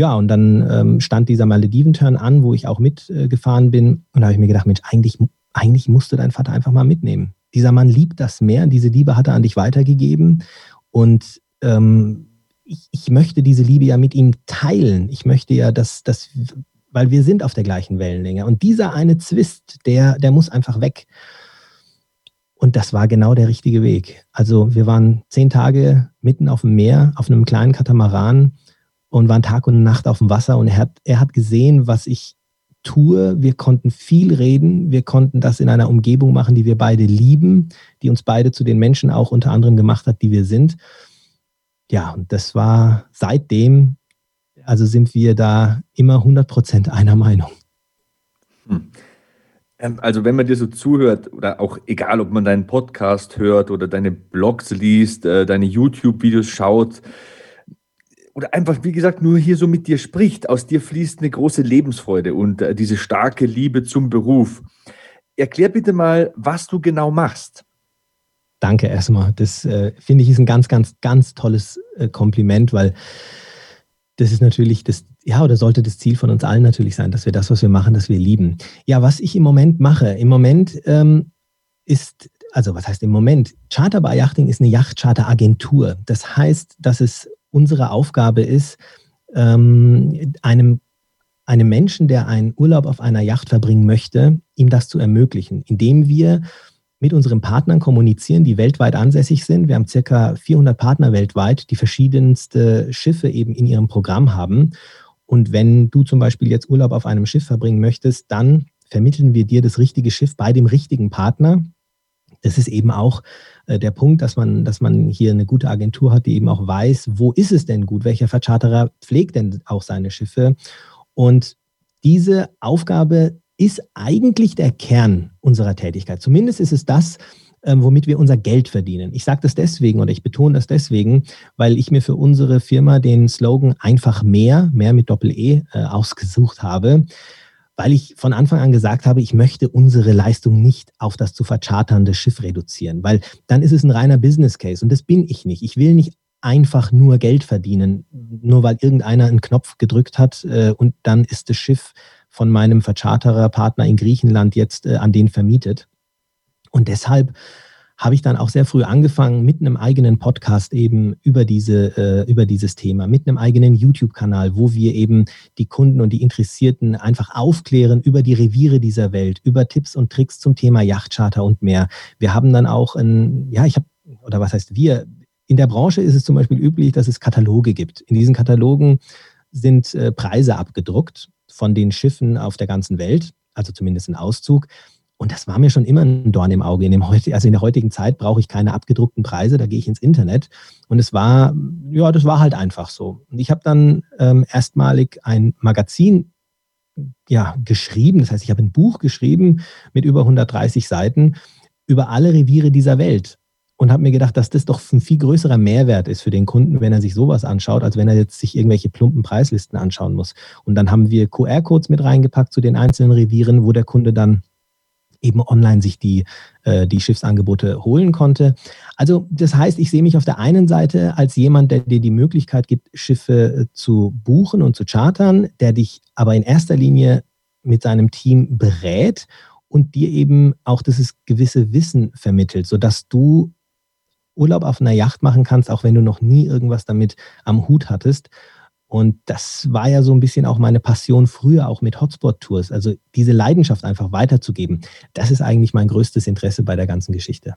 Speaker 3: Ja, und dann ähm, stand dieser Malediven-Turn an, wo ich auch mitgefahren äh, bin. Und da habe ich mir gedacht, Mensch, eigentlich, eigentlich musste dein Vater einfach mal mitnehmen dieser Mann liebt das Meer, diese Liebe hat er an dich weitergegeben und ähm, ich, ich, möchte diese Liebe ja mit ihm teilen. Ich möchte ja, dass, dass, weil wir sind auf der gleichen Wellenlänge und dieser eine Zwist, der, der muss einfach weg. Und das war genau der richtige Weg. Also wir waren zehn Tage mitten auf dem Meer, auf einem kleinen Katamaran und waren Tag und Nacht auf dem Wasser und er hat, er hat gesehen, was ich Tour. Wir konnten viel reden. Wir konnten das in einer Umgebung machen, die wir beide lieben, die uns beide zu den Menschen auch unter anderem gemacht hat, die wir sind. Ja, und das war seitdem, also sind wir da immer 100 Prozent einer Meinung.
Speaker 1: Hm. Ähm, also wenn man dir so zuhört oder auch egal, ob man deinen Podcast hört oder deine Blogs liest, äh, deine YouTube-Videos schaut, oder einfach, wie gesagt, nur hier so mit dir spricht. Aus dir fließt eine große Lebensfreude und äh, diese starke Liebe zum Beruf. Erklär bitte mal, was du genau machst.
Speaker 3: Danke erstmal. Das äh, finde ich ist ein ganz, ganz, ganz tolles äh, Kompliment, weil das ist natürlich das, ja, oder sollte das Ziel von uns allen natürlich sein, dass wir das, was wir machen, dass wir lieben. Ja, was ich im Moment mache, im Moment ähm, ist, also was heißt im Moment? Charter by Yachting ist eine Yachtcharter-Agentur. Das heißt, dass es unsere Aufgabe ist, ähm, einem, einem Menschen, der einen Urlaub auf einer Yacht verbringen möchte, ihm das zu ermöglichen, indem wir mit unseren Partnern kommunizieren, die weltweit ansässig sind. Wir haben circa 400 Partner weltweit, die verschiedenste Schiffe eben in ihrem Programm haben. Und wenn du zum Beispiel jetzt Urlaub auf einem Schiff verbringen möchtest, dann vermitteln wir dir das richtige Schiff bei dem richtigen Partner. Das ist eben auch äh, der Punkt, dass man, dass man hier eine gute Agentur hat, die eben auch weiß, wo ist es denn gut, welcher Vercharterer pflegt denn auch seine Schiffe. Und diese Aufgabe ist eigentlich der Kern unserer Tätigkeit. Zumindest ist es das, ähm, womit wir unser Geld verdienen. Ich sage das deswegen oder ich betone das deswegen, weil ich mir für unsere Firma den Slogan einfach mehr, mehr mit Doppel-E äh, ausgesucht habe weil ich von Anfang an gesagt habe, ich möchte unsere Leistung nicht auf das zu vercharternde Schiff reduzieren, weil dann ist es ein reiner Business Case und das bin ich nicht. Ich will nicht einfach nur Geld verdienen, nur weil irgendeiner einen Knopf gedrückt hat äh, und dann ist das Schiff von meinem Vercharterer Partner in Griechenland jetzt äh, an den vermietet. Und deshalb habe ich dann auch sehr früh angefangen mit einem eigenen Podcast eben über diese äh, über dieses Thema, mit einem eigenen YouTube-Kanal, wo wir eben die Kunden und die Interessierten einfach aufklären über die Reviere dieser Welt, über Tipps und Tricks zum Thema Yachtcharter und mehr. Wir haben dann auch ein, ja, ich habe oder was heißt wir? In der Branche ist es zum Beispiel üblich, dass es Kataloge gibt. In diesen Katalogen sind äh, Preise abgedruckt von den Schiffen auf der ganzen Welt, also zumindest ein Auszug. Und das war mir schon immer ein Dorn im Auge. In dem heute, also in der heutigen Zeit brauche ich keine abgedruckten Preise, da gehe ich ins Internet. Und es war, ja, das war halt einfach so. Und ich habe dann ähm, erstmalig ein Magazin ja, geschrieben. Das heißt, ich habe ein Buch geschrieben mit über 130 Seiten über alle Reviere dieser Welt. Und habe mir gedacht, dass das doch ein viel größerer Mehrwert ist für den Kunden, wenn er sich sowas anschaut, als wenn er jetzt sich irgendwelche plumpen Preislisten anschauen muss. Und dann haben wir QR-Codes mit reingepackt zu den einzelnen Revieren, wo der Kunde dann eben online sich die, äh, die Schiffsangebote holen konnte. Also das heißt, ich sehe mich auf der einen Seite als jemand, der dir die Möglichkeit gibt, Schiffe äh, zu buchen und zu chartern, der dich aber in erster Linie mit seinem Team berät und dir eben auch dieses gewisse Wissen vermittelt, sodass du Urlaub auf einer Yacht machen kannst, auch wenn du noch nie irgendwas damit am Hut hattest und das war ja so ein bisschen auch meine Passion früher, auch mit Hotspot-Tours. Also diese Leidenschaft einfach weiterzugeben, das ist eigentlich mein größtes Interesse bei der ganzen Geschichte.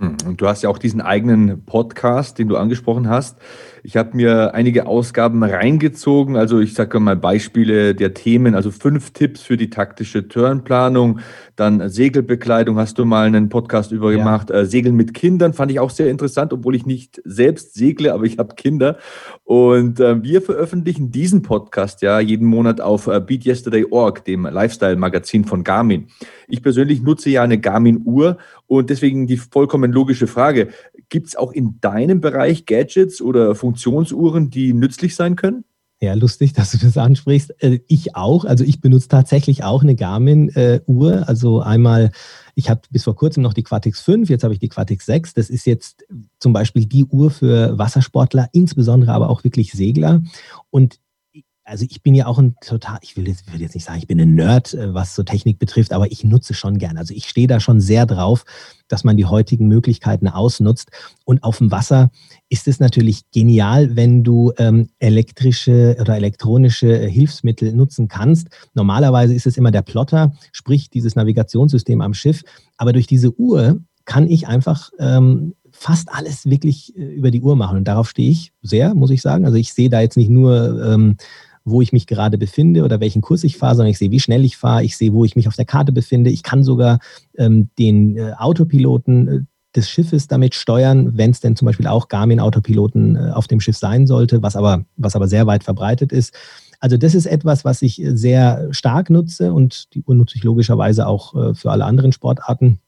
Speaker 1: Hm, und du hast ja auch diesen eigenen Podcast, den du angesprochen hast. Ich habe mir einige Ausgaben reingezogen. Also ich sage mal Beispiele der Themen, also fünf Tipps für die taktische Turnplanung, dann Segelbekleidung hast du mal einen Podcast über gemacht. Äh, Segeln mit Kindern fand ich auch sehr interessant, obwohl ich nicht selbst segle, aber ich habe Kinder. Und äh, wir veröffentlichen diesen Podcast ja jeden Monat auf äh, BeatYesterday.org, dem Lifestyle-Magazin von Garmin. Ich persönlich nutze ja eine Garmin-Uhr und deswegen die vollkommen logische Frage, gibt es auch in deinem Bereich Gadgets oder Funktionsuhren, die nützlich sein können?
Speaker 3: Ja, lustig, dass du das ansprichst. Äh, ich auch. Also ich benutze tatsächlich auch eine Garmin-Uhr. Also einmal, ich hatte bis vor kurzem noch die Quatix 5, jetzt habe ich die Quatix 6. Das ist jetzt zum Beispiel die Uhr für Wassersportler, insbesondere aber auch wirklich Segler. Und also ich bin ja auch ein total, ich will jetzt, will jetzt nicht sagen, ich bin ein Nerd, äh, was so Technik betrifft, aber ich nutze schon gern. Also ich stehe da schon sehr drauf, dass man die heutigen Möglichkeiten ausnutzt. Und auf dem Wasser ist es natürlich genial, wenn du ähm, elektrische oder elektronische äh, Hilfsmittel nutzen kannst. Normalerweise ist es immer der Plotter, sprich dieses Navigationssystem am Schiff. Aber durch diese Uhr kann ich einfach ähm, fast alles wirklich äh, über die Uhr machen. Und darauf stehe ich sehr, muss ich sagen. Also ich sehe da jetzt nicht nur ähm, wo ich mich gerade befinde oder welchen Kurs ich fahre, sondern ich sehe, wie schnell ich fahre, ich sehe, wo ich mich auf der Karte befinde. Ich kann sogar ähm, den äh, Autopiloten äh, des Schiffes damit steuern, wenn es denn zum Beispiel auch Garmin-Autopiloten äh, auf dem Schiff sein sollte, was aber, was aber sehr weit verbreitet ist. Also das ist etwas, was ich sehr stark nutze und die Uhr nutze ich logischerweise auch äh, für alle anderen Sportarten,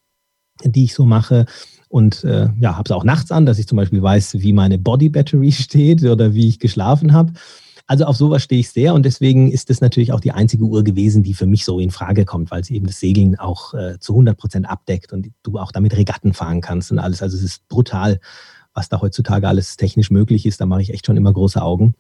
Speaker 3: die ich so mache. Und äh, ja, habe es auch nachts an, dass ich zum Beispiel weiß, wie meine Body Battery steht oder wie ich geschlafen habe. Also auf sowas stehe ich sehr und deswegen ist das natürlich auch die einzige Uhr gewesen, die für mich so in Frage kommt, weil sie eben das Segeln auch äh, zu 100 Prozent abdeckt und du auch damit Regatten fahren kannst und alles. Also es ist brutal, was da heutzutage alles technisch möglich ist. Da mache ich echt schon immer große Augen.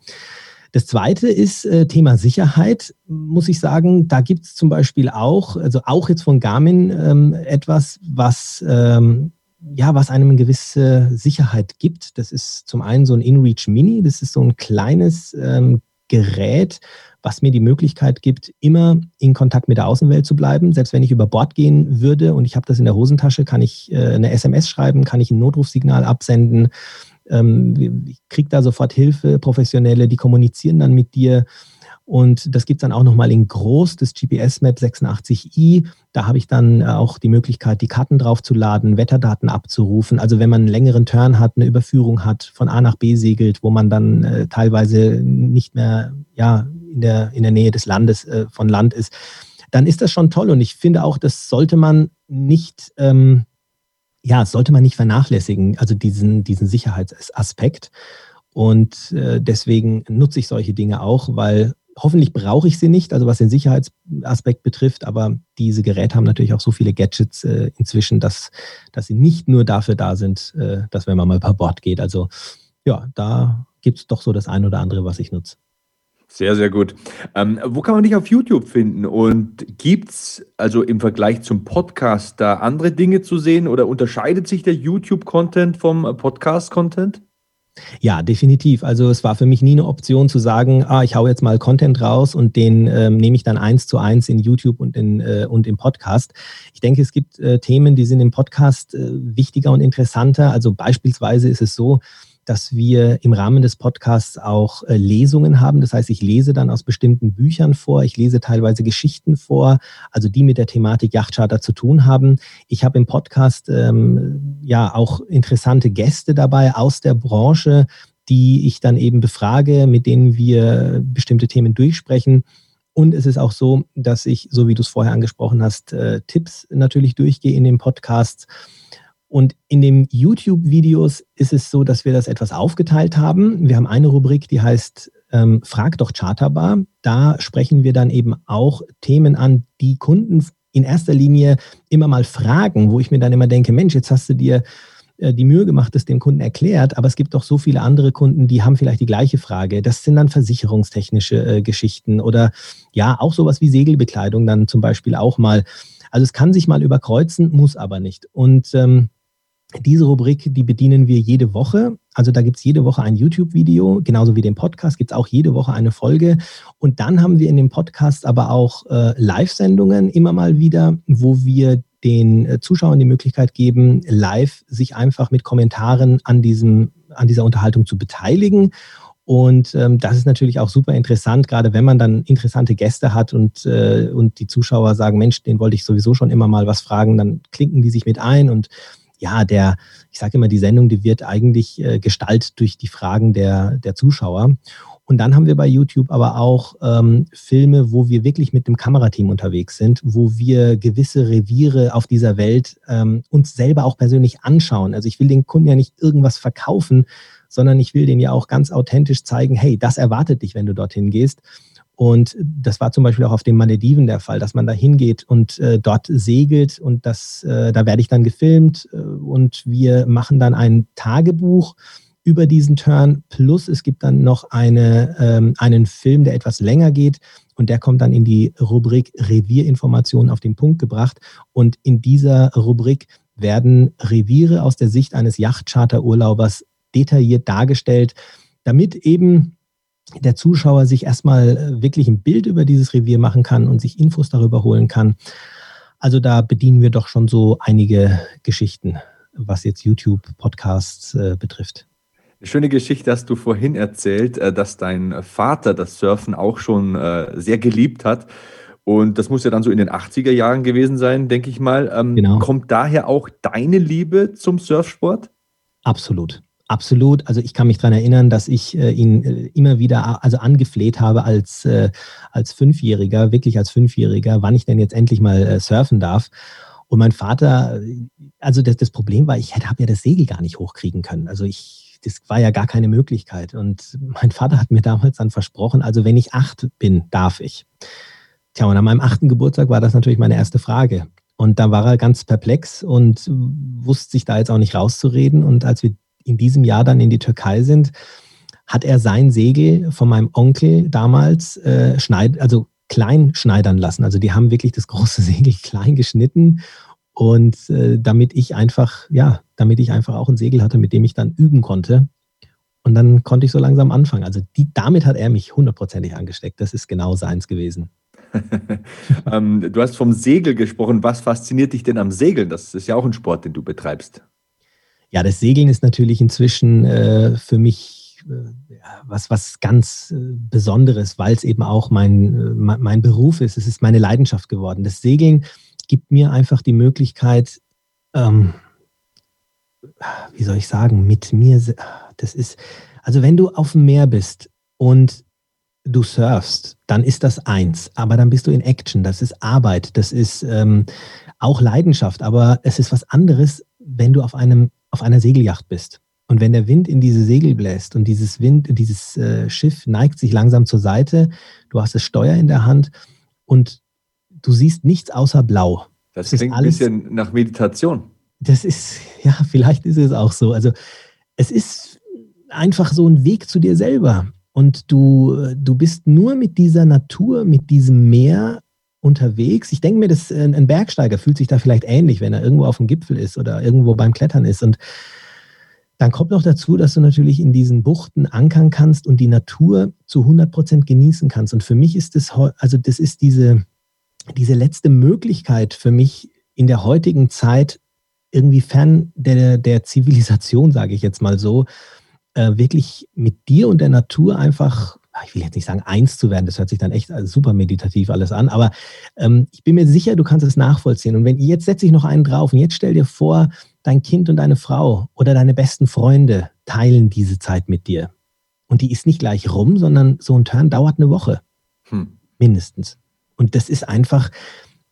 Speaker 3: Das zweite ist äh, Thema Sicherheit, muss ich sagen. Da gibt es zum Beispiel auch, also auch jetzt von Garmin ähm, etwas, was ähm, ja, was einem eine gewisse Sicherheit gibt. Das ist zum einen so ein InReach Mini. Das ist so ein kleines ähm, Gerät, was mir die Möglichkeit gibt, immer in Kontakt mit der Außenwelt zu bleiben. Selbst wenn ich über Bord gehen würde und ich habe das in der Hosentasche, kann ich äh, eine SMS schreiben, kann ich ein Notrufsignal absenden. Ähm, ich kriege da sofort Hilfe, Professionelle, die kommunizieren dann mit dir. Und das gibt es dann auch nochmal in groß, das GPS-Map 86i. Da habe ich dann äh, auch die Möglichkeit, die Karten draufzuladen, Wetterdaten abzurufen. Also wenn man einen längeren Turn hat, eine Überführung hat, von A nach B segelt, wo man dann äh, teilweise nicht mehr ja, in, der, in der Nähe des Landes äh, von Land ist, dann ist das schon toll. Und ich finde auch, das sollte man nicht, ähm, ja, sollte man nicht vernachlässigen, also diesen, diesen Sicherheitsaspekt. Und äh, deswegen nutze ich solche Dinge auch, weil Hoffentlich brauche ich sie nicht, also was den Sicherheitsaspekt betrifft, aber diese Geräte haben natürlich auch so viele Gadgets äh, inzwischen, dass, dass sie nicht nur dafür da sind, äh, dass wenn man mal per Bord geht. Also ja, da gibt es doch so das ein oder andere, was ich nutze.
Speaker 1: Sehr, sehr gut. Ähm, wo kann man dich auf YouTube finden? Und gibt es also im Vergleich zum Podcast da andere Dinge zu sehen oder unterscheidet sich der YouTube-Content vom Podcast-Content?
Speaker 3: Ja, definitiv. Also es war für mich nie eine Option zu sagen, ah, ich hau jetzt mal Content raus und den ähm, nehme ich dann eins zu eins in YouTube und, in, äh, und im Podcast. Ich denke, es gibt äh, Themen, die sind im Podcast äh, wichtiger und interessanter. Also beispielsweise ist es so, dass wir im Rahmen des Podcasts auch äh, Lesungen haben. Das heißt, ich lese dann aus bestimmten Büchern vor, ich lese teilweise Geschichten vor, also die mit der Thematik Yachtcharter zu tun haben. Ich habe im Podcast ähm, ja auch interessante Gäste dabei aus der Branche, die ich dann eben befrage, mit denen wir bestimmte Themen durchsprechen. Und es ist auch so, dass ich, so wie du es vorher angesprochen hast, äh, Tipps natürlich durchgehe in den Podcasts. Und in den YouTube-Videos ist es so, dass wir das etwas aufgeteilt haben. Wir haben eine Rubrik, die heißt ähm, Frag doch Charterbar. Da sprechen wir dann eben auch Themen an, die Kunden in erster Linie immer mal fragen, wo ich mir dann immer denke, Mensch, jetzt hast du dir äh, die Mühe gemacht, es dem Kunden erklärt, aber es gibt doch so viele andere Kunden, die haben vielleicht die gleiche Frage. Das sind dann versicherungstechnische äh, Geschichten oder ja, auch sowas wie Segelbekleidung dann zum Beispiel auch mal. Also es kann sich mal überkreuzen, muss aber nicht. Und ähm, diese Rubrik, die bedienen wir jede Woche. Also da gibt es jede Woche ein YouTube-Video, genauso wie den Podcast gibt es auch jede Woche eine Folge. Und dann haben wir in dem Podcast aber auch äh, Live-Sendungen immer mal wieder, wo wir den äh, Zuschauern die Möglichkeit geben, live sich einfach mit Kommentaren an diesem an dieser Unterhaltung zu beteiligen. Und ähm, das ist natürlich auch super interessant, gerade wenn man dann interessante Gäste hat und, äh, und die Zuschauer sagen, Mensch, den wollte ich sowieso schon immer mal was fragen, dann klinken die sich mit ein und ja, der, ich sage immer, die Sendung, die wird eigentlich äh, gestaltet durch die Fragen der, der Zuschauer. Und dann haben wir bei YouTube aber auch ähm, Filme, wo wir wirklich mit dem Kamerateam unterwegs sind, wo wir gewisse Reviere auf dieser Welt ähm, uns selber auch persönlich anschauen. Also ich will den Kunden ja nicht irgendwas verkaufen, sondern ich will denen ja auch ganz authentisch zeigen, hey, das erwartet dich, wenn du dorthin gehst. Und das war zum Beispiel auch auf den Malediven der Fall, dass man da hingeht und äh, dort segelt und das, äh, da werde ich dann gefilmt äh, und wir machen dann ein Tagebuch über diesen Turn. Plus es gibt dann noch eine, ähm, einen Film, der etwas länger geht und der kommt dann in die Rubrik Revierinformationen auf den Punkt gebracht. Und in dieser Rubrik werden Reviere aus der Sicht eines Yachtcharterurlaubers detailliert dargestellt, damit eben der Zuschauer sich erstmal äh, wirklich ein Bild über dieses Revier machen kann und sich Infos darüber holen kann. Also da bedienen wir doch schon so einige Geschichten, was jetzt YouTube-Podcasts äh, betrifft.
Speaker 1: Eine schöne Geschichte hast du vorhin erzählt, äh, dass dein Vater das Surfen auch schon äh, sehr geliebt hat. Und das muss ja dann so in den 80er Jahren gewesen sein, denke ich mal. Ähm, genau. Kommt daher auch deine Liebe zum Surfsport?
Speaker 3: Absolut. Absolut. Also ich kann mich daran erinnern, dass ich äh, ihn äh, immer wieder also angefleht habe als, äh, als Fünfjähriger, wirklich als Fünfjähriger, wann ich denn jetzt endlich mal äh, surfen darf. Und mein Vater, also das, das Problem war, ich habe ja das Segel gar nicht hochkriegen können. Also ich, das war ja gar keine Möglichkeit. Und mein Vater hat mir damals dann versprochen, also wenn ich acht bin, darf ich. Tja, und an meinem achten Geburtstag war das natürlich meine erste Frage. Und da war er ganz perplex und wusste sich da jetzt auch nicht rauszureden. Und als wir in diesem Jahr dann in die Türkei sind, hat er sein Segel von meinem Onkel damals äh, schneid, also klein schneidern lassen. Also die haben wirklich das große Segel klein geschnitten und äh, damit ich einfach, ja, damit ich einfach auch ein Segel hatte, mit dem ich dann üben konnte. Und dann konnte ich so langsam anfangen. Also die, damit hat er mich hundertprozentig angesteckt. Das ist genau seins gewesen.
Speaker 1: ähm, du hast vom Segel gesprochen. Was fasziniert dich denn am Segeln? Das ist ja auch ein Sport, den du betreibst.
Speaker 3: Ja, das Segeln ist natürlich inzwischen äh, für mich äh, was, was ganz äh, Besonderes, weil es eben auch mein, äh, mein Beruf ist. Es ist meine Leidenschaft geworden. Das Segeln gibt mir einfach die Möglichkeit, ähm, wie soll ich sagen, mit mir, das ist, also wenn du auf dem Meer bist und du surfst, dann ist das eins, aber dann bist du in Action, das ist Arbeit, das ist ähm, auch Leidenschaft, aber es ist was anderes, wenn du auf einem auf einer Segelyacht bist. Und wenn der Wind in diese Segel bläst und dieses Wind, dieses äh, Schiff neigt sich langsam zur Seite, du hast das Steuer in der Hand und du siehst nichts außer Blau.
Speaker 1: Das, das klingt alles, ein bisschen nach Meditation.
Speaker 3: Das ist, ja, vielleicht ist es auch so. Also es ist einfach so ein Weg zu dir selber. Und du, du bist nur mit dieser Natur, mit diesem Meer unterwegs. Ich denke mir, dass äh, ein Bergsteiger fühlt sich da vielleicht ähnlich, wenn er irgendwo auf dem Gipfel ist oder irgendwo beim Klettern ist. Und dann kommt noch dazu, dass du natürlich in diesen Buchten ankern kannst und die Natur zu 100 Prozent genießen kannst. Und für mich ist das, also das ist diese, diese letzte Möglichkeit für mich in der heutigen Zeit irgendwie fern der, der Zivilisation, sage ich jetzt mal so, äh, wirklich mit dir und der Natur einfach ich will jetzt nicht sagen, eins zu werden, das hört sich dann echt super meditativ alles an, aber ähm, ich bin mir sicher, du kannst es nachvollziehen. Und wenn jetzt setze ich noch einen drauf und jetzt stell dir vor, dein Kind und deine Frau oder deine besten Freunde teilen diese Zeit mit dir. Und die ist nicht gleich rum, sondern so ein Turn dauert eine Woche. Hm. Mindestens. Und das ist einfach,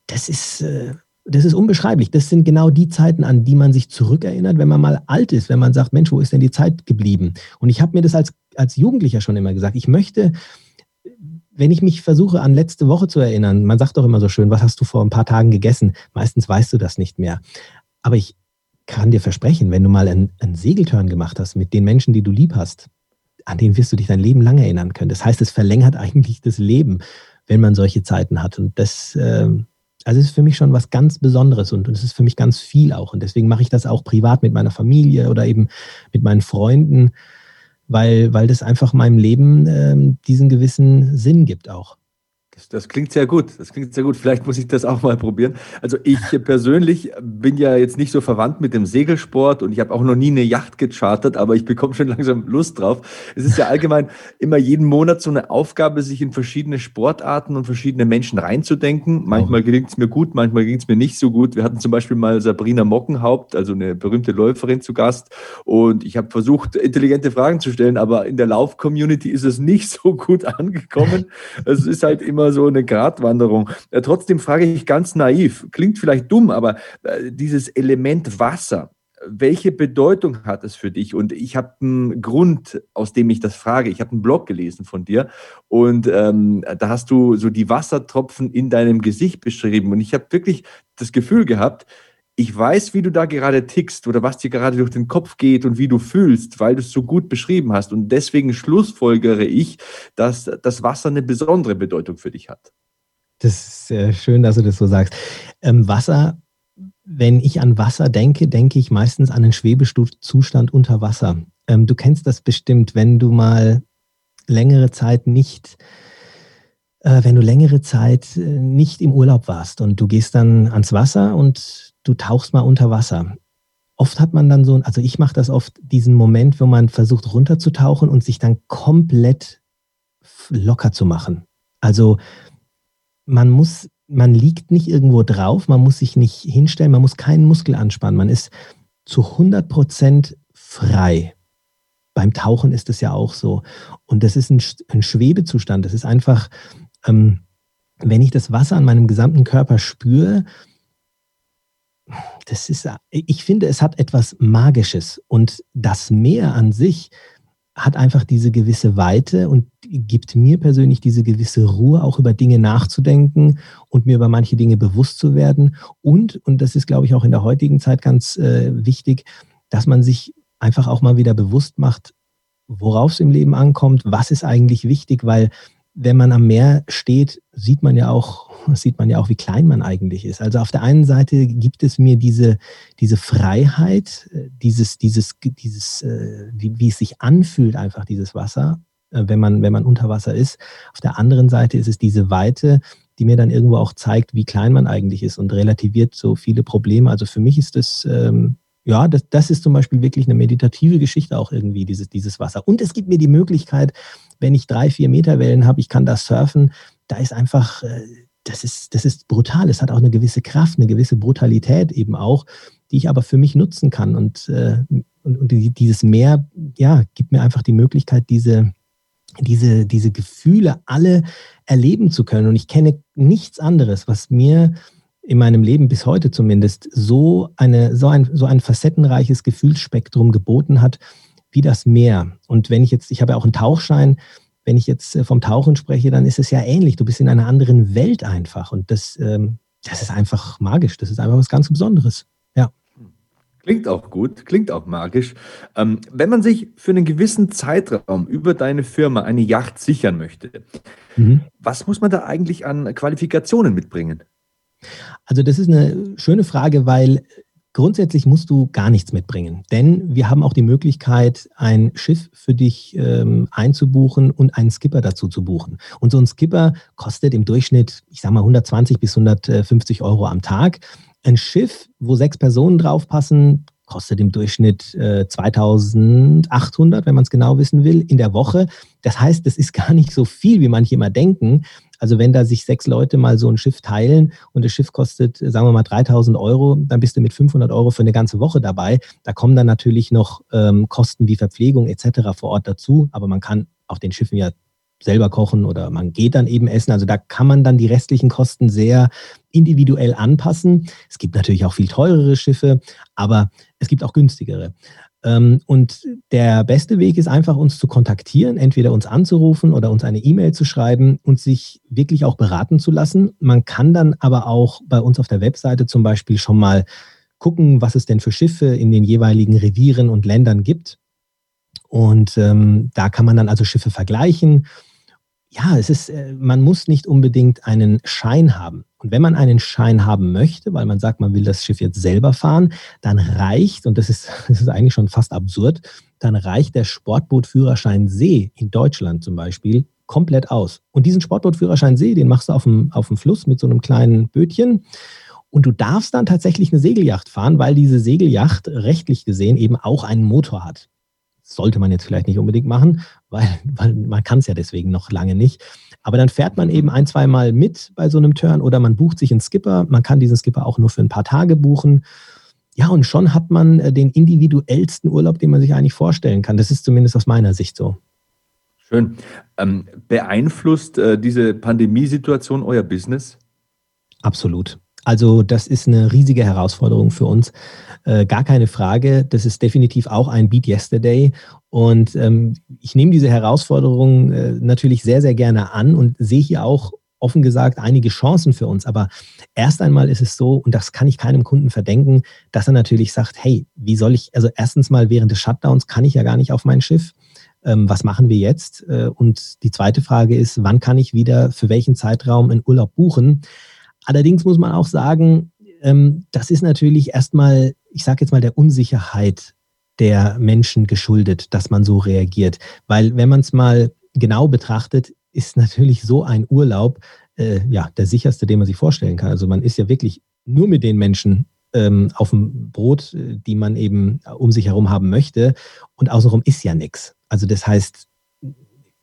Speaker 3: das ist, äh, das ist unbeschreiblich. Das sind genau die Zeiten, an die man sich zurückerinnert, wenn man mal alt ist, wenn man sagt, Mensch, wo ist denn die Zeit geblieben? Und ich habe mir das als, als Jugendlicher schon immer gesagt. Ich möchte, wenn ich mich versuche, an letzte Woche zu erinnern, man sagt doch immer so schön, was hast du vor ein paar Tagen gegessen? Meistens weißt du das nicht mehr. Aber ich kann dir versprechen, wenn du mal einen, einen Segeltörn gemacht hast mit den Menschen, die du lieb hast, an den wirst du dich dein Leben lang erinnern können. Das heißt, es verlängert eigentlich das Leben, wenn man solche Zeiten hat. Und das, äh, also ist für mich schon was ganz Besonderes und es ist für mich ganz viel auch. Und deswegen mache ich das auch privat mit meiner Familie oder eben mit meinen Freunden, weil, weil das einfach meinem Leben ähm, diesen gewissen Sinn gibt auch.
Speaker 1: Das klingt sehr gut. Das klingt sehr gut. Vielleicht muss ich das auch mal probieren. Also ich persönlich bin ja jetzt nicht so verwandt mit dem Segelsport und ich habe auch noch nie eine Yacht gechartert, aber ich bekomme schon langsam Lust drauf. Es ist ja allgemein immer jeden Monat so eine Aufgabe, sich in verschiedene Sportarten und verschiedene Menschen reinzudenken. Manchmal gelingt es mir gut, manchmal gelingt es mir nicht so gut. Wir hatten zum Beispiel mal Sabrina Mockenhaupt, also eine berühmte Läuferin zu Gast und ich habe versucht, intelligente Fragen zu stellen, aber in der Lauf-Community ist es nicht so gut angekommen. Es ist halt immer so eine Gratwanderung. Äh, trotzdem frage ich ganz naiv, klingt vielleicht dumm, aber äh, dieses Element Wasser, welche Bedeutung hat es für dich? Und ich habe einen Grund, aus dem ich das frage. Ich habe einen Blog gelesen von dir und ähm, da hast du so die Wassertropfen in deinem Gesicht beschrieben. Und ich habe wirklich das Gefühl gehabt, ich weiß, wie du da gerade tickst oder was dir gerade durch den Kopf geht und wie du fühlst, weil du es so gut beschrieben hast. Und deswegen schlussfolgere ich, dass das Wasser eine besondere Bedeutung für dich hat.
Speaker 3: Das ist sehr schön, dass du das so sagst. Ähm, Wasser, wenn ich an Wasser denke, denke ich meistens an einen Schwebezustand unter Wasser. Ähm, du kennst das bestimmt, wenn du mal längere Zeit nicht äh, wenn du längere Zeit äh, nicht im Urlaub warst und du gehst dann ans Wasser und du tauchst mal unter Wasser. Oft hat man dann so, also ich mache das oft, diesen Moment, wo man versucht runterzutauchen und sich dann komplett locker zu machen. Also man muss, man liegt nicht irgendwo drauf, man muss sich nicht hinstellen, man muss keinen Muskel anspannen, man ist zu 100 Prozent frei. Beim Tauchen ist das ja auch so. Und das ist ein, ein Schwebezustand. Das ist einfach, ähm, wenn ich das Wasser an meinem gesamten Körper spüre, das ist, ich finde, es hat etwas Magisches und das Meer an sich hat einfach diese gewisse Weite und gibt mir persönlich diese gewisse Ruhe, auch über Dinge nachzudenken und mir über manche Dinge bewusst zu werden. Und, und das ist, glaube ich, auch in der heutigen Zeit ganz äh, wichtig, dass man sich einfach auch mal wieder bewusst macht, worauf es im Leben ankommt, was ist eigentlich wichtig, weil wenn man am Meer steht, sieht man ja auch, sieht man ja auch, wie klein man eigentlich ist. Also auf der einen Seite gibt es mir diese, diese Freiheit, äh, dieses, dieses, dieses, äh, wie, wie es sich anfühlt, einfach dieses Wasser, äh, wenn man, wenn man unter Wasser ist. Auf der anderen Seite ist es diese Weite, die mir dann irgendwo auch zeigt, wie klein man eigentlich ist und relativiert so viele Probleme. Also für mich ist das, ähm, ja, das, das ist zum Beispiel wirklich eine meditative Geschichte auch irgendwie, dieses, dieses Wasser. Und es gibt mir die Möglichkeit, wenn ich drei, vier Meter Wellen habe, ich kann da surfen, da ist einfach, äh, das ist, das ist brutal. Es hat auch eine gewisse Kraft, eine gewisse Brutalität eben auch, die ich aber für mich nutzen kann. Und, äh, und, und dieses Meer, ja, gibt mir einfach die Möglichkeit, diese, diese, diese Gefühle alle erleben zu können. Und ich kenne nichts anderes, was mir in meinem Leben bis heute zumindest so, eine, so, ein, so ein facettenreiches Gefühlsspektrum geboten hat, wie das Meer. Und wenn ich jetzt, ich habe ja auch einen Tauchschein, wenn ich jetzt äh, vom Tauchen spreche, dann ist es ja ähnlich. Du bist in einer anderen Welt einfach. Und das, ähm, das ist einfach magisch. Das ist einfach was ganz Besonderes. Ja.
Speaker 1: Klingt auch gut, klingt auch magisch. Ähm, wenn man sich für einen gewissen Zeitraum über deine Firma eine Yacht sichern möchte, mhm. was muss man da eigentlich an Qualifikationen mitbringen?
Speaker 3: Also das ist eine schöne Frage, weil Grundsätzlich musst du gar nichts mitbringen, denn wir haben auch die Möglichkeit, ein Schiff für dich ähm, einzubuchen und einen Skipper dazu zu buchen. Und so ein Skipper kostet im Durchschnitt, ich sage mal, 120 bis 150 Euro am Tag. Ein Schiff, wo sechs Personen draufpassen, kostet im Durchschnitt äh, 2800, wenn man es genau wissen will, in der Woche. Das heißt, das ist gar nicht so viel, wie manche immer denken. Also wenn da sich sechs Leute mal so ein Schiff teilen und das Schiff kostet, sagen wir mal, 3000 Euro, dann bist du mit 500 Euro für eine ganze Woche dabei. Da kommen dann natürlich noch ähm, Kosten wie Verpflegung etc. vor Ort dazu, aber man kann auf den Schiffen ja selber kochen oder man geht dann eben essen. Also da kann man dann die restlichen Kosten sehr individuell anpassen. Es gibt natürlich auch viel teurere Schiffe, aber es gibt auch günstigere. Ähm, und der beste Weg ist einfach, uns zu kontaktieren, entweder uns anzurufen oder uns eine E-Mail zu schreiben und sich wirklich auch beraten zu lassen. Man kann dann aber auch bei uns auf der Webseite zum Beispiel schon mal gucken, was es denn für Schiffe in den jeweiligen Revieren und Ländern gibt. Und ähm, da kann man dann also Schiffe vergleichen ja, es ist, äh, man muss nicht unbedingt einen Schein haben. Und wenn man einen Schein haben möchte, weil man sagt, man will das Schiff jetzt selber fahren, dann reicht, und das ist, das ist eigentlich schon fast absurd, dann reicht der Sportbootführerschein See in Deutschland zum Beispiel komplett aus. Und diesen Sportbootführerschein See, den machst du auf dem, auf dem Fluss mit so einem kleinen Bötchen. Und du darfst dann tatsächlich eine Segelyacht fahren, weil diese Segelyacht rechtlich gesehen eben auch einen Motor hat. sollte man jetzt vielleicht nicht unbedingt machen, weil, weil man kann es ja deswegen noch lange nicht. Aber dann fährt man eben ein, zwei Mal mit bei so einem Turn oder man bucht sich einen Skipper. Man kann diesen Skipper auch nur für ein paar Tage buchen. Ja, und schon hat man äh, den individuellsten Urlaub, den man sich eigentlich vorstellen kann. Das ist zumindest aus meiner Sicht so.
Speaker 1: Schön. Ähm, beeinflusst äh, diese Pandemiesituation euer Business?
Speaker 3: Absolut. Also das ist eine riesige Herausforderung für uns. Äh, gar keine Frage. Das ist definitiv auch ein Beat Yesterday. Und ähm, ich nehme diese Herausforderung äh, natürlich sehr, sehr gerne an und sehe hier auch offen gesagt einige Chancen für uns. Aber erst einmal ist es so, und das kann ich keinem Kunden verdenken, dass er natürlich sagt, hey, wie soll ich, also erstens mal während des Shutdowns kann ich ja gar nicht auf mein Schiff. Ähm, was machen wir jetzt? Äh, und die zweite Frage ist, wann kann ich wieder für welchen Zeitraum einen Urlaub buchen? Allerdings muss man auch sagen, ähm, das ist natürlich erstmal, ich sage jetzt mal, der Unsicherheit der Menschen geschuldet, dass man so reagiert. Weil wenn man es mal genau betrachtet, ist natürlich so ein Urlaub äh, ja der sicherste, den man sich vorstellen kann. Also man ist ja wirklich nur mit den Menschen ähm, auf dem Brot, äh, die man eben um sich herum haben möchte. Und außenrum ist ja nichts. Also das heißt,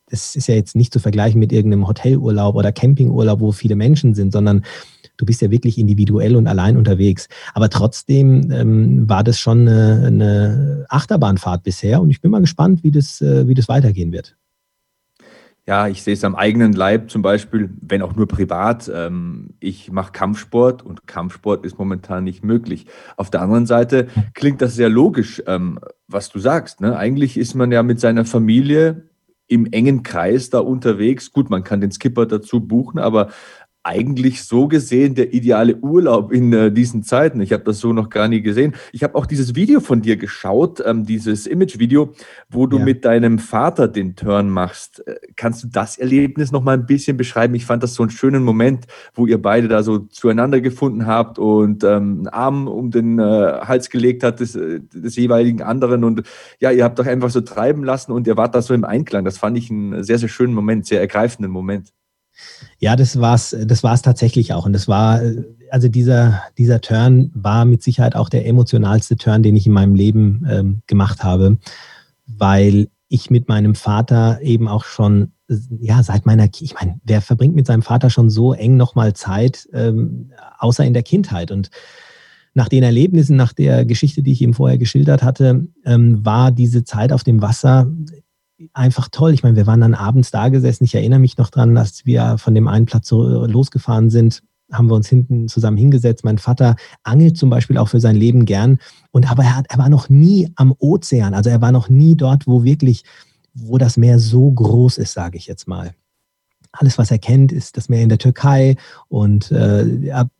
Speaker 3: das ist ja jetzt nicht zu vergleichen mit irgendeinem Hotelurlaub oder Campingurlaub, wo viele Menschen sind, sondern du bist ja wirklich individuell und allein unterwegs. Aber trotzdem ähm, war das schon eine, eine, Achterbahnfahrt bisher und ich bin mal gespannt, wie das, äh, wie das weitergehen wird.
Speaker 1: Ja, ich sehe es am eigenen Leib zum Beispiel, wenn auch nur privat. Ähm, ich mache Kampfsport und Kampfsport ist momentan nicht möglich. Auf der anderen Seite klingt das sehr logisch, ähm, was du sagst. Ne? Eigentlich ist man ja mit seiner Familie im engen Kreis da unterwegs. Gut, man kann den Skipper dazu buchen, aber eigentlich so gesehen der ideale Urlaub in äh, diesen Zeiten. Ich habe das so noch gar nie gesehen. Ich habe auch dieses Video von dir geschaut, ähm, dieses Image-Video, wo du ja. mit deinem Vater den Turn machst. Äh, kannst du das Erlebnis noch mal ein bisschen beschreiben? Ich fand das so einen schönen Moment, wo ihr beide da so zueinander gefunden habt und ähm, einen Arm um den äh, Hals gelegt hat des, äh, des jeweiligen anderen und ja, ihr habt doch einfach so treiben lassen und ihr wart da so im Einklang. Das fand ich einen sehr, sehr schönen Moment, sehr ergreifenden Moment.
Speaker 3: Ja, das war's, das war's tatsächlich auch. Und das war, also dieser, dieser Turn war mit Sicherheit auch der emotionalste Turn, den ich in meinem Leben ähm, gemacht habe, weil ich mit meinem Vater eben auch schon, ja, seit meiner, ich meine, wer verbringt mit seinem Vater schon so eng nochmal Zeit, ähm, außer in der Kindheit? Und nach den Erlebnissen, nach der Geschichte, die ich ihm vorher geschildert hatte, ähm, war diese Zeit auf dem Wasser einfach toll. Ich meine, wir waren dann abends da gesessen. Ich erinnere mich noch dran, dass wir von dem einen Platz so losgefahren sind, haben wir uns hinten zusammen hingesetzt. Mein Vater angelt zum Beispiel auch für sein Leben gern. Und aber er, hat, er war noch nie am Ozean. Also er war noch nie dort, wo wirklich, wo das Meer so groß ist, sage ich jetzt mal. Alles, was er kennt, ist das Meer in der Türkei und äh,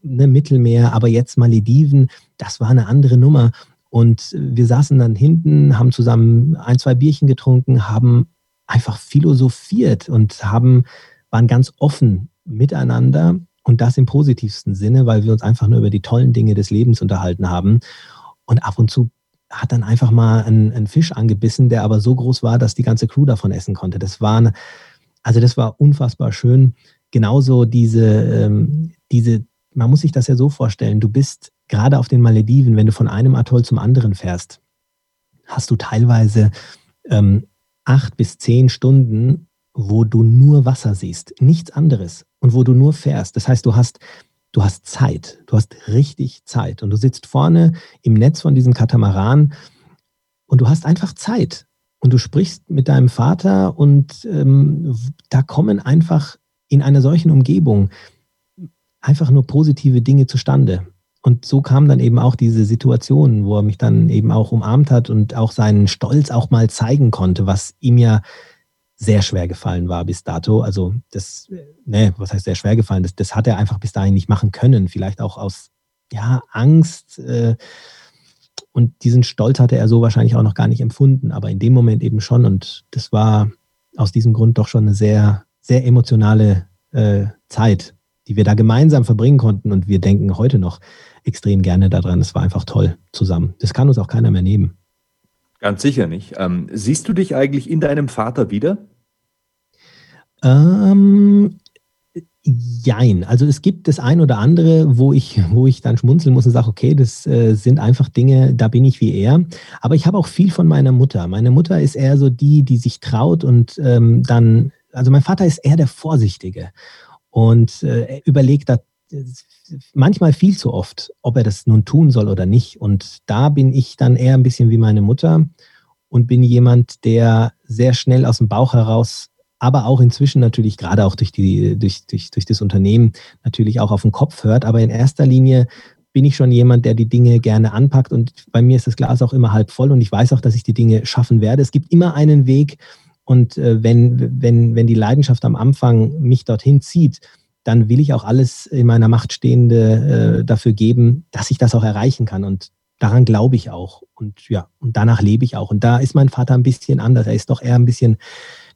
Speaker 3: ne, Mittelmeer, aber jetzt Malediven, das war eine andere Nummer. Und wir saßen dann hinten, haben zusammen ein, zwei Bierchen getrunken, haben einfach philosophiert und haben, waren ganz offen miteinander und das im positivsten Sinne, weil wir uns einfach nur über die tollen Dinge des Lebens unterhalten haben. Und ab und zu hat dann einfach mal ein, ein Fisch angebissen, der aber so groß war, dass die ganze Crew davon essen konnte. Das war, also das war unfassbar schön. Genauso diese, ähm, diese, man muss sich das ja so vorstellen, du bist gerade auf den Malediven, wenn du von einem Atoll zum anderen fährst, hast du teilweise ähm, acht bis zehn Stunden, wo du nur Wasser siehst, nichts anderes und wo du nur fährst. Das heißt, du hast, du hast Zeit, du hast richtig Zeit und du sitzt vorne im Netz von diesem Katamaran und du hast einfach Zeit und du sprichst mit deinem Vater und ähm, da kommen einfach in einer solchen Umgebung einfach nur positive Dinge zustande. Und so kam dann eben auch diese Situation, wo er mich dann eben auch umarmt hat und auch seinen Stolz auch mal zeigen konnte, was ihm ja sehr schwer gefallen war bis dato. Also das, ne, was heißt sehr schwer gefallen? Das, das hat er einfach bis dahin nicht machen können. Vielleicht auch aus ja, Angst. Äh, und diesen Stolz hatte er so wahrscheinlich auch noch gar nicht empfunden, aber in dem Moment eben schon. Und das war aus diesem Grund doch schon eine sehr, sehr emotionale äh, Zeit, die wir da gemeinsam verbringen konnten. Und wir denken heute noch extrem gerne daran. Es war einfach toll zusammen. Das kann uns auch keiner mehr nehmen.
Speaker 1: Ganz sicher nicht. Ähm, siehst du dich eigentlich in deinem Vater wieder?
Speaker 3: Ähm, Jein. Also es gibt das ein oder andere, wo ich, wo ich dann schmunzeln muss und sage, okay, das äh, sind einfach Dinge, da bin ich wie er. Aber ich habe auch viel von meiner Mutter. Meine Mutter ist eher so die, die sich traut und ähm, dann, also mein Vater ist eher der Vorsichtige und äh, überlegt da manchmal viel zu oft, ob er das nun tun soll oder nicht. Und da bin ich dann eher ein bisschen wie meine Mutter und bin jemand, der sehr schnell aus dem Bauch heraus aber auch inzwischen natürlich, gerade auch durch, die, durch, durch, durch das Unternehmen, natürlich auch auf den Kopf hört. Aber in erster Linie bin ich schon jemand, der die Dinge gerne anpackt und bei mir ist das Glas auch immer halb voll und ich weiß auch, dass ich die Dinge schaffen werde. Es gibt immer einen Weg und äh, wenn, wenn, wenn die Leidenschaft am Anfang mich dorthin zieht, dann will ich auch alles in meiner Macht Stehende äh, dafür geben, dass ich das auch erreichen kann. Und daran glaube ich auch. Und ja, und danach lebe ich auch. Und da ist mein Vater ein bisschen anders. Er ist doch eher ein bisschen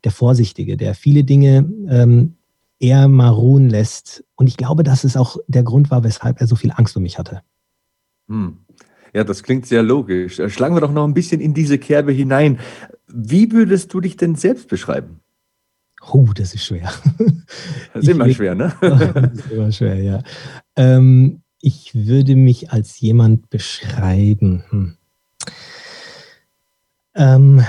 Speaker 3: der Vorsichtige, der viele Dinge ähm, eher mal ruhen lässt. Und ich glaube, dass es auch der Grund war, weshalb er so viel Angst um mich hatte.
Speaker 1: Hm. Ja, das klingt sehr logisch. Schlagen wir doch noch ein bisschen in diese Kerbe hinein. Wie würdest du dich denn selbst beschreiben?
Speaker 3: Oh, das ist schwer.
Speaker 1: Das ist immer ich, schwer, ne?
Speaker 3: das ist immer schwer, ja. Ähm, ich würde mich als jemand beschreiben. Hm. Ähm,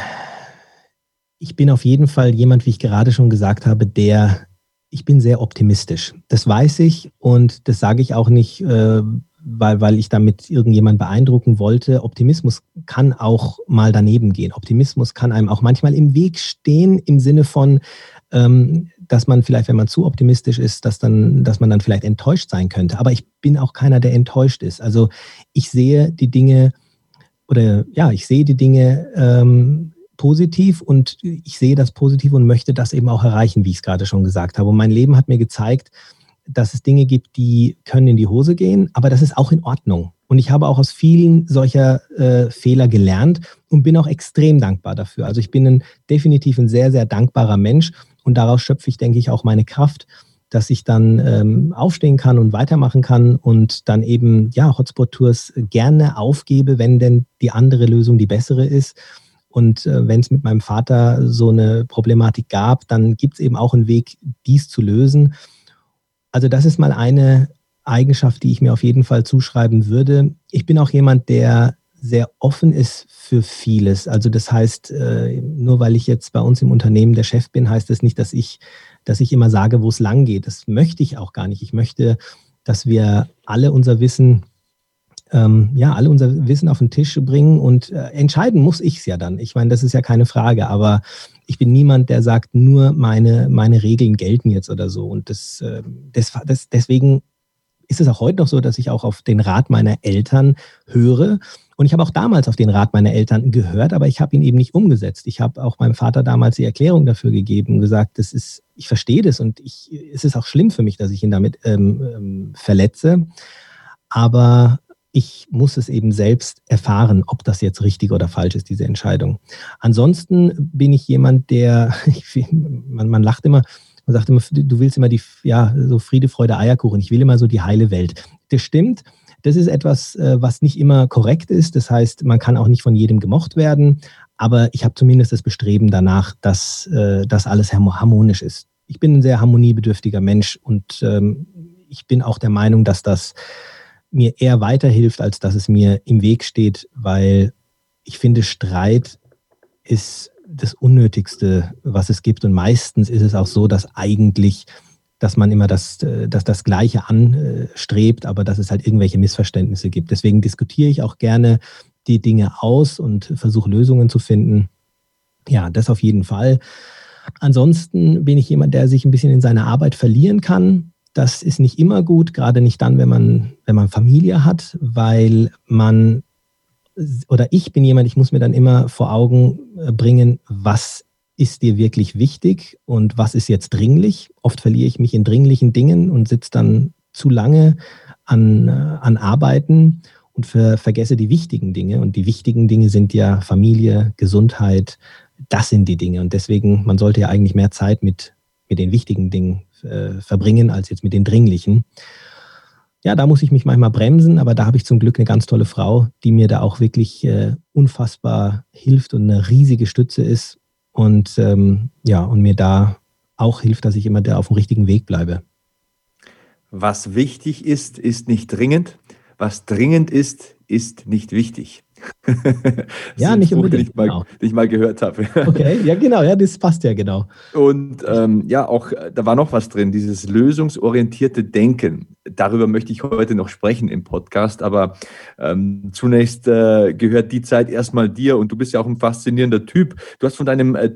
Speaker 3: ich bin auf jeden Fall jemand, wie ich gerade schon gesagt habe, der, ich bin sehr optimistisch. Das weiß ich und das sage ich auch nicht, äh, weil, weil ich damit irgendjemand beeindrucken wollte. Optimismus kann auch mal daneben gehen. Optimismus kann einem auch manchmal im Weg stehen, im Sinne von, dass man vielleicht, wenn man zu optimistisch ist, dass, dann, dass man dann vielleicht enttäuscht sein könnte. Aber ich bin auch keiner, der enttäuscht ist. Also ich sehe die Dinge oder ja, ich sehe die Dinge ähm, positiv und ich sehe das positiv und möchte das eben auch erreichen, wie ich es gerade schon gesagt habe. Und mein Leben hat mir gezeigt, dass es Dinge gibt, die können in die Hose gehen, aber das ist auch in Ordnung. Und ich habe auch aus vielen solcher äh, Fehler gelernt und bin auch extrem dankbar dafür. Also ich bin ein, definitiv ein sehr, sehr dankbarer Mensch und daraus schöpfe ich, denke ich, auch meine Kraft, dass ich dann ähm, aufstehen kann und weitermachen kann und dann eben, ja, Hotspot-Tours gerne aufgebe, wenn denn die andere Lösung die bessere ist und äh, wenn es mit meinem Vater so eine Problematik gab, dann gibt es eben auch einen Weg, dies zu lösen. Also das ist mal eine Eigenschaft, die ich mir auf jeden Fall zuschreiben würde. Ich bin auch jemand, der sehr offen ist für vieles. Also das heißt, äh, nur weil ich jetzt bei uns im Unternehmen der Chef bin, heißt das nicht, dass ich, dass ich immer sage, wo es lang geht. Das möchte ich auch gar nicht. Ich möchte, dass wir alle unser Wissen ähm, ja, alle unser Wissen auf den Tisch bringen und äh, entscheiden muss ich es ja dann. Ich meine, das ist ja keine Frage, aber ich bin niemand, der sagt, nur meine, meine Regeln gelten jetzt oder so. Und das, äh, das, das, deswegen ist es auch heute noch so, dass ich auch auf den Rat meiner Eltern höre. Und ich habe auch damals auf den Rat meiner Eltern gehört, aber ich habe ihn eben nicht umgesetzt. Ich habe auch meinem Vater damals die Erklärung dafür gegeben, gesagt, das ist, ich verstehe das und ich, es ist auch schlimm für mich, dass ich ihn damit ähm, ähm, verletze. Aber ich muss es eben selbst erfahren, ob das jetzt richtig oder falsch ist, diese Entscheidung. Ansonsten bin ich jemand, der, man, man lacht immer, man sagt immer, du willst immer die, ja, so Friede, Freude, Eierkuchen. Ich will immer so die heile Welt. Das stimmt. Das ist etwas, äh, was nicht immer korrekt ist. Das heißt, man kann auch nicht von jedem gemocht werden. Aber ich habe zumindest das Bestreben danach, dass äh, das alles harmonisch ist. Ich bin ein sehr harmoniebedürftiger Mensch und ähm, ich bin auch der Meinung, dass das mir eher weiterhilft, als dass es mir im Weg steht, weil ich finde, Streit ist das Unnötigste, was es gibt. Und meistens ist es auch so, dass eigentlich, dass man immer das, dass das Gleiche anstrebt, aber dass es halt irgendwelche Missverständnisse gibt. Deswegen diskutiere ich auch gerne die Dinge aus und versuche Lösungen zu finden. Ja, das auf jeden Fall. Ansonsten bin ich jemand, der sich ein bisschen in seiner Arbeit verlieren kann. Das ist nicht immer gut, gerade nicht dann, wenn man, wenn man Familie hat, weil man oder ich bin jemand, ich muss mir dann immer vor Augen äh, bringen, was ist dir wirklich wichtig und was ist jetzt dringlich. Oft verliere ich mich in dringlichen Dingen und sitze dann zu lange an, äh, an Arbeiten und ver, vergesse die wichtigen Dinge. Und die wichtigen Dinge sind ja Familie, Gesundheit, das sind die Dinge. Und deswegen, man sollte ja eigentlich mehr Zeit mit, mit den wichtigen Dingen äh, verbringen als jetzt mit den dringlichen. Ja, da muss ich mich manchmal bremsen, aber da habe ich zum Glück eine ganz tolle Frau, die mir da auch wirklich äh, unfassbar hilft und eine riesige Stütze ist und ähm, ja, und mir da auch hilft, dass ich immer der auf dem richtigen Weg bleibe.
Speaker 1: Was wichtig ist, ist nicht dringend. Was dringend ist, ist nicht wichtig.
Speaker 3: ja, nicht
Speaker 1: Spruch, unbedingt. Den ich, mal, genau. den ich mal gehört habe.
Speaker 3: okay, ja, genau, ja, das passt ja genau.
Speaker 1: Und ähm, ja, auch da war noch was drin, dieses lösungsorientierte Denken. Darüber möchte ich heute noch sprechen im Podcast, aber ähm, zunächst äh, gehört die Zeit erstmal dir und du bist ja auch ein faszinierender Typ. Du hast von deinem äh,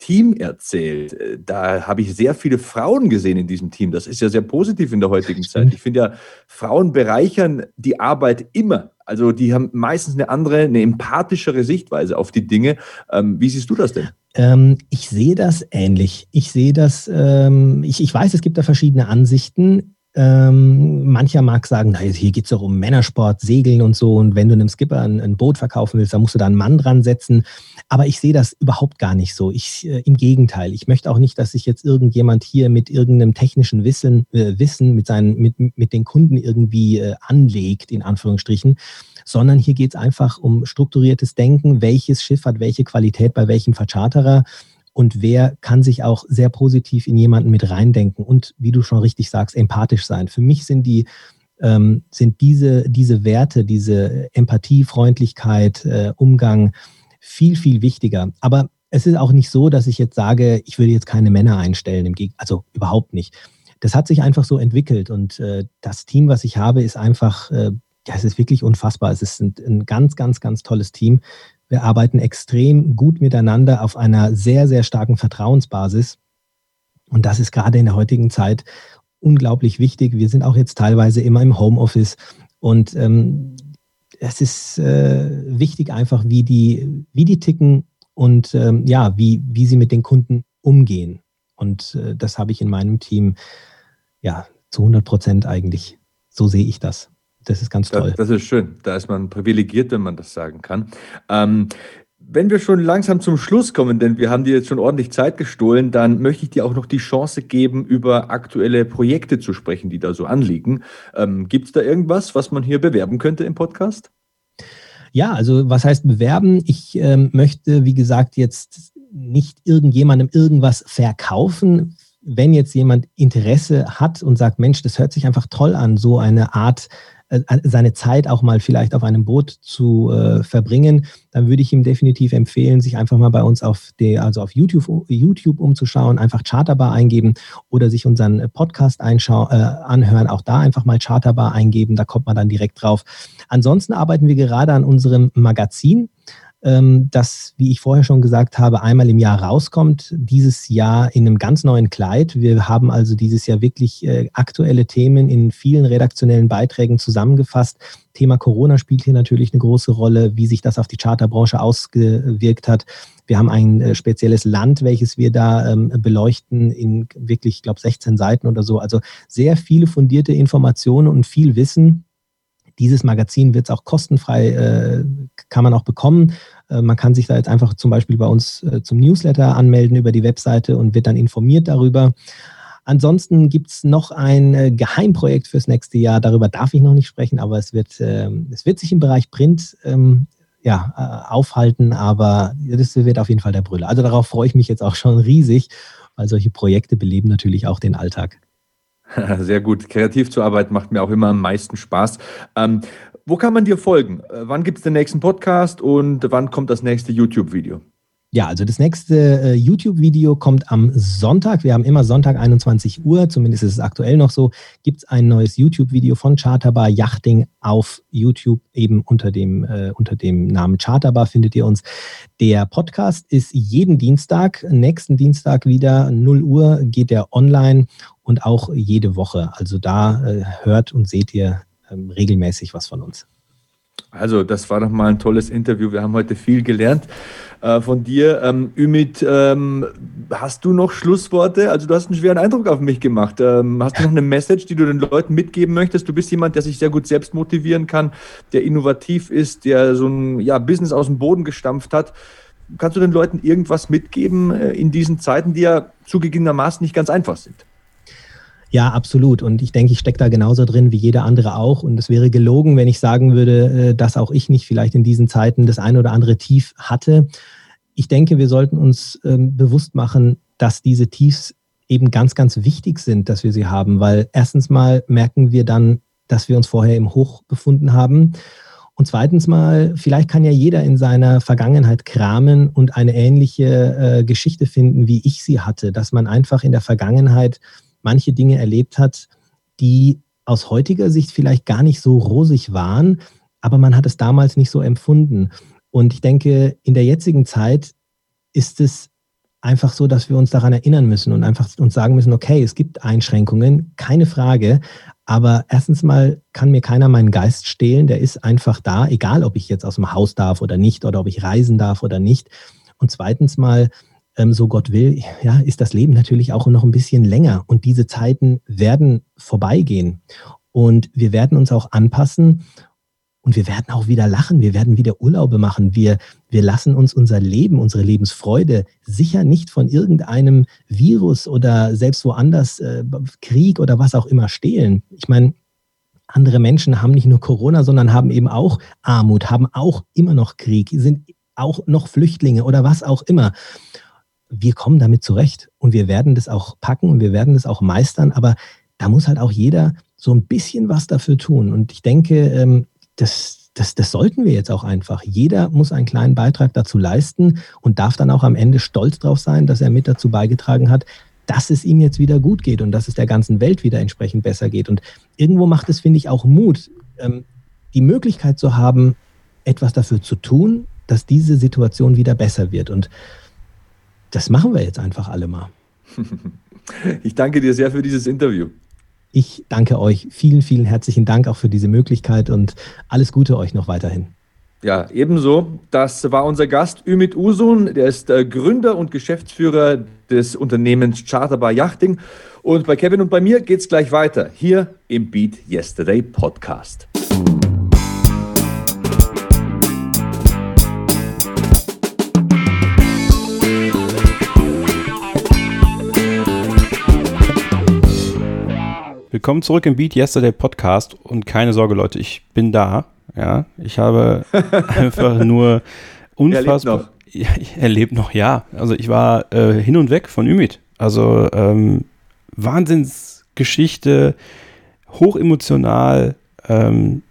Speaker 1: Team erzählt. Äh, da habe ich sehr viele Frauen gesehen in diesem Team. Das ist ja sehr positiv in der heutigen Zeit. Ich finde ja, Frauen bereichern die Arbeit immer. Also die haben meistens eine andere, eine empathischere Sichtweise auf die Dinge. Ähm, wie siehst du das denn?
Speaker 3: Ähm, ich sehe das ähnlich. Ich sehe das, ähm, ich, ich weiß, es gibt da verschiedene Ansichten. Ähm, mancher mag sagen, na, hier geht es doch um Männersport, Segeln und so. Und wenn du einem Skipper ein, ein, Boot verkaufen willst, dann musst du da einen Mann dran setzen. Aber ich sehe das überhaupt gar nicht so. Ich, äh, Im Gegenteil, ich möchte auch nicht, dass sich jetzt irgendjemand hier mit irgendeinem technischen Wissen, äh, Wissen mit, seinen, mit, mit den Kunden irgendwie äh, anlegt, in Anführungsstrichen, sondern hier geht es einfach um strukturiertes Denken, welches Schiff hat welche Qualität bei welchem Vercharterer und wer kann sich auch sehr positiv in jemanden mit reindenken und, wie du schon richtig sagst, empathisch sein. Für mich sind die ähm, sind diese, diese Werte, diese Empathie, Freundlichkeit, äh, Umgang viel, viel wichtiger. Aber es ist auch nicht so, dass ich jetzt sage, ich würde jetzt keine Männer einstellen, im Geg also überhaupt nicht. Das hat sich einfach so entwickelt und äh, das Team, was ich habe, ist einfach, äh, ja, es ist wirklich unfassbar. Es ist ein, ein ganz, ganz, ganz tolles Team. Wir arbeiten extrem gut miteinander auf einer sehr, sehr starken Vertrauensbasis. Und das ist gerade in der heutigen Zeit unglaublich wichtig. Wir sind auch jetzt teilweise immer im Homeoffice und ähm, es ist äh, wichtig einfach, wie die, wie die ticken und ähm, ja, wie, wie sie mit den Kunden umgehen. Und äh, das habe ich in meinem Team ja zu 100 Prozent eigentlich. So sehe ich das. Das ist ganz toll.
Speaker 1: Das, das, ist schön. Da ist man privilegiert, wenn man das sagen kann. Ähm, wenn wir schon langsam zum Schluss kommen, denn wir haben dir jetzt schon ordentlich Zeit gestohlen, dann möchte ich dir auch noch die Chance geben, über aktuelle Projekte zu sprechen, die da so anliegen. Ähm, Gibt es da irgendwas, was man hier bewerben könnte im Podcast?
Speaker 3: Ja, also was heißt bewerben? Ich ähm, möchte, wie gesagt, jetzt nicht irgendjemandem irgendwas verkaufen. Wenn jetzt jemand Interesse hat und sagt, Mensch, das hört sich einfach toll an, so eine Art seine Zeit auch mal vielleicht auf einem Boot zu äh, verbringen, dann würde ich ihm definitiv empfehlen, sich einfach mal bei uns auf der, also auf YouTube, YouTube umzuschauen, einfach Charterbar eingeben oder sich unseren Podcast einschau äh, anhören, auch da einfach mal Charterbar eingeben, da kommt man dann direkt drauf. Ansonsten arbeiten wir gerade an unserem Magazin das, wie ich vorher schon gesagt habe, einmal im Jahr rauskommt. Dieses Jahr in einem ganz neuen Kleid. Wir haben also dieses Jahr wirklich äh, aktuelle Themen in vielen redaktionellen Beiträgen zusammengefasst. Thema Corona spielt hier natürlich eine große Rolle, wie sich das auf die Charterbranche ausgewirkt hat. Wir haben ein äh, spezielles Land, welches wir da ähm, beleuchten in wirklich, ich glaube, 16 Seiten oder so. Also sehr viele fundierte Informationen und viel Wissen dieses Magazin wird es auch kostenfrei, äh, kann man auch bekommen. Äh, man kann sich da jetzt einfach zum Beispiel bei uns äh, zum Newsletter anmelden über die Webseite und wird dann informiert darüber. Ansonsten gibt es noch ein äh, Geheimprojekt fürs nächste Jahr. Darüber darf ich noch nicht sprechen, aber es wird, ähm, es wird sich im Bereich Print ähm, ja, äh, aufhalten, aber das wird auf jeden Fall der Brüller. Also darauf freue ich mich jetzt auch schon riesig, weil solche Projekte beleben natürlich auch den Alltag.
Speaker 1: Sehr gut. Kreativ zu arbeiten macht mir auch immer am meisten Spaß. Ähm, wo kann man dir folgen? Äh, wann gibt es den nächsten Podcast und wann kommt das nächste YouTube-Video?
Speaker 3: Ja, also das nächste äh, YouTube-Video kommt am Sonntag. Wir haben immer Sonntag 21 Uhr, zumindest ist es aktuell noch so, gibt es ein neues YouTube-Video von Charterbar Yachting auf YouTube, eben unter dem, äh, unter dem Namen Charterbar findet ihr uns. Der Podcast ist jeden Dienstag, nächsten Dienstag wieder 0 Uhr geht der online und auch jede Woche. Also da äh, hört und seht ihr ähm, regelmäßig was von uns.
Speaker 1: Also, das war doch mal ein tolles Interview. Wir haben heute viel gelernt äh, von dir. Ähm, Ümit, ähm, hast du noch Schlussworte? Also, du hast einen schweren Eindruck auf mich gemacht. Ähm, hast du noch eine Message, die du den Leuten mitgeben möchtest? Du bist jemand, der sich sehr gut selbst motivieren kann, der innovativ ist, der so ein ja, Business aus dem Boden gestampft hat. Kannst du den Leuten irgendwas mitgeben äh, in diesen Zeiten, die ja zugegebenermaßen nicht ganz einfach sind?
Speaker 3: Ja, absolut. Und ich denke, ich stecke da genauso drin wie jeder andere auch. Und es wäre gelogen, wenn ich sagen würde, äh, dass auch ich nicht vielleicht in diesen Zeiten das eine oder andere Tief hatte. Ich denke, wir sollten uns ähm, bewusst machen, dass diese Tiefs eben ganz, ganz wichtig sind, dass wir sie haben, weil erstens mal merken wir dann, dass wir uns vorher im Hoch befunden haben. Und zweitens mal, vielleicht kann ja jeder in seiner Vergangenheit kramen und eine ähnliche äh, Geschichte finden, wie ich sie hatte, dass man einfach in der Vergangenheit manche Dinge erlebt hat, die aus heutiger Sicht vielleicht gar nicht so rosig waren, aber man hat es damals nicht so empfunden. Und ich denke, in der jetzigen Zeit ist es einfach so, dass wir uns daran erinnern müssen und einfach uns sagen müssen, okay, es gibt Einschränkungen, keine Frage, aber erstens mal kann mir keiner meinen Geist stehlen, der ist einfach da, egal ob ich jetzt aus dem Haus darf oder nicht oder ob ich reisen darf oder nicht. Und zweitens mal, ähm, so Gott will, ja, ist das Leben natürlich auch noch ein bisschen länger. Und diese Zeiten werden vorbeigehen. Und wir werden uns auch anpassen. Und wir werden auch wieder lachen, wir werden wieder Urlaube machen, wir, wir lassen uns unser Leben, unsere Lebensfreude sicher nicht von irgendeinem Virus oder selbst woanders äh, Krieg oder was auch immer stehlen. Ich meine, andere Menschen haben nicht nur Corona, sondern haben eben auch Armut, haben auch immer noch Krieg, sind auch noch Flüchtlinge oder was auch immer. Wir kommen damit zurecht und wir werden das auch packen und wir werden das auch meistern, aber da muss halt auch jeder so ein bisschen was dafür tun. Und ich denke, ähm, das, das, das sollten wir jetzt auch einfach. Jeder muss einen kleinen Beitrag dazu leisten und darf dann auch am Ende stolz drauf sein, dass er mit dazu beigetragen hat, dass es ihm jetzt wieder gut geht und dass es der ganzen Welt wieder entsprechend besser geht. Und irgendwo macht es, finde ich, auch Mut, ähm, die Möglichkeit zu haben, etwas dafür zu tun, dass diese Situation wieder besser wird. Und das machen wir jetzt einfach alle mal.
Speaker 1: Ich danke dir sehr für dieses Interview.
Speaker 3: Ich danke euch. Vielen, vielen herzlichen Dank auch für diese Möglichkeit und alles Gute euch noch weiterhin.
Speaker 1: Ja, ebenso. Das war unser Gast Ümit Usun. Der ist äh, Gründer und Geschäftsführer des Unternehmens Charterbar Yachting. Und bei Kevin und bei mir geht es gleich weiter. Hier im Beat Yesterday Podcast.
Speaker 2: Willkommen zurück im Beat Yesterday Podcast und keine Sorge, Leute, ich bin da. Ja, ich habe einfach nur unfassbar. Er lebt noch. Ja, er lebt noch, ja. Also ich war äh, hin und weg von Ümit. Also ähm, Wahnsinnsgeschichte, hochemotional, ähm,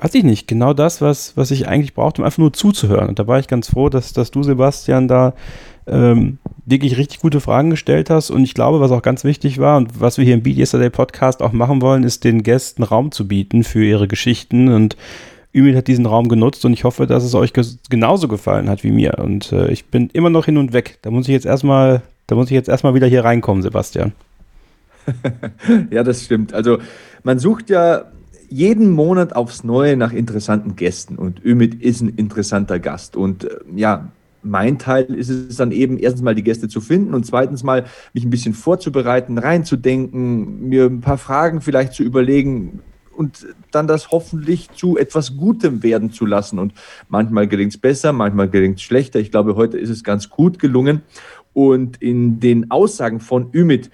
Speaker 2: weiß ich nicht, genau das, was, was ich eigentlich brauchte, um einfach nur zuzuhören. Und da war ich ganz froh, dass, dass du, Sebastian, da ähm, wirklich richtig gute Fragen gestellt hast. Und ich glaube, was auch ganz wichtig war und was wir hier im Beat Yesterday Podcast auch machen wollen, ist den Gästen Raum zu bieten für ihre Geschichten. Und Ümit hat diesen Raum genutzt und ich hoffe, dass es euch genauso gefallen hat wie mir. Und äh, ich bin immer noch hin und weg. Da muss ich jetzt erstmal, da muss ich jetzt erstmal wieder hier reinkommen, Sebastian.
Speaker 1: ja, das stimmt. Also man sucht ja jeden Monat aufs Neue nach interessanten Gästen und Ümit ist ein interessanter Gast. Und äh, ja, mein Teil ist es dann eben erstens mal die Gäste zu finden und zweitens mal mich ein bisschen vorzubereiten, reinzudenken, mir ein paar Fragen vielleicht zu überlegen und dann das hoffentlich zu etwas Gutem werden zu lassen. Und manchmal gelingt es besser, manchmal gelingt es schlechter. Ich glaube, heute ist es ganz gut gelungen. Und in den Aussagen von Ümit,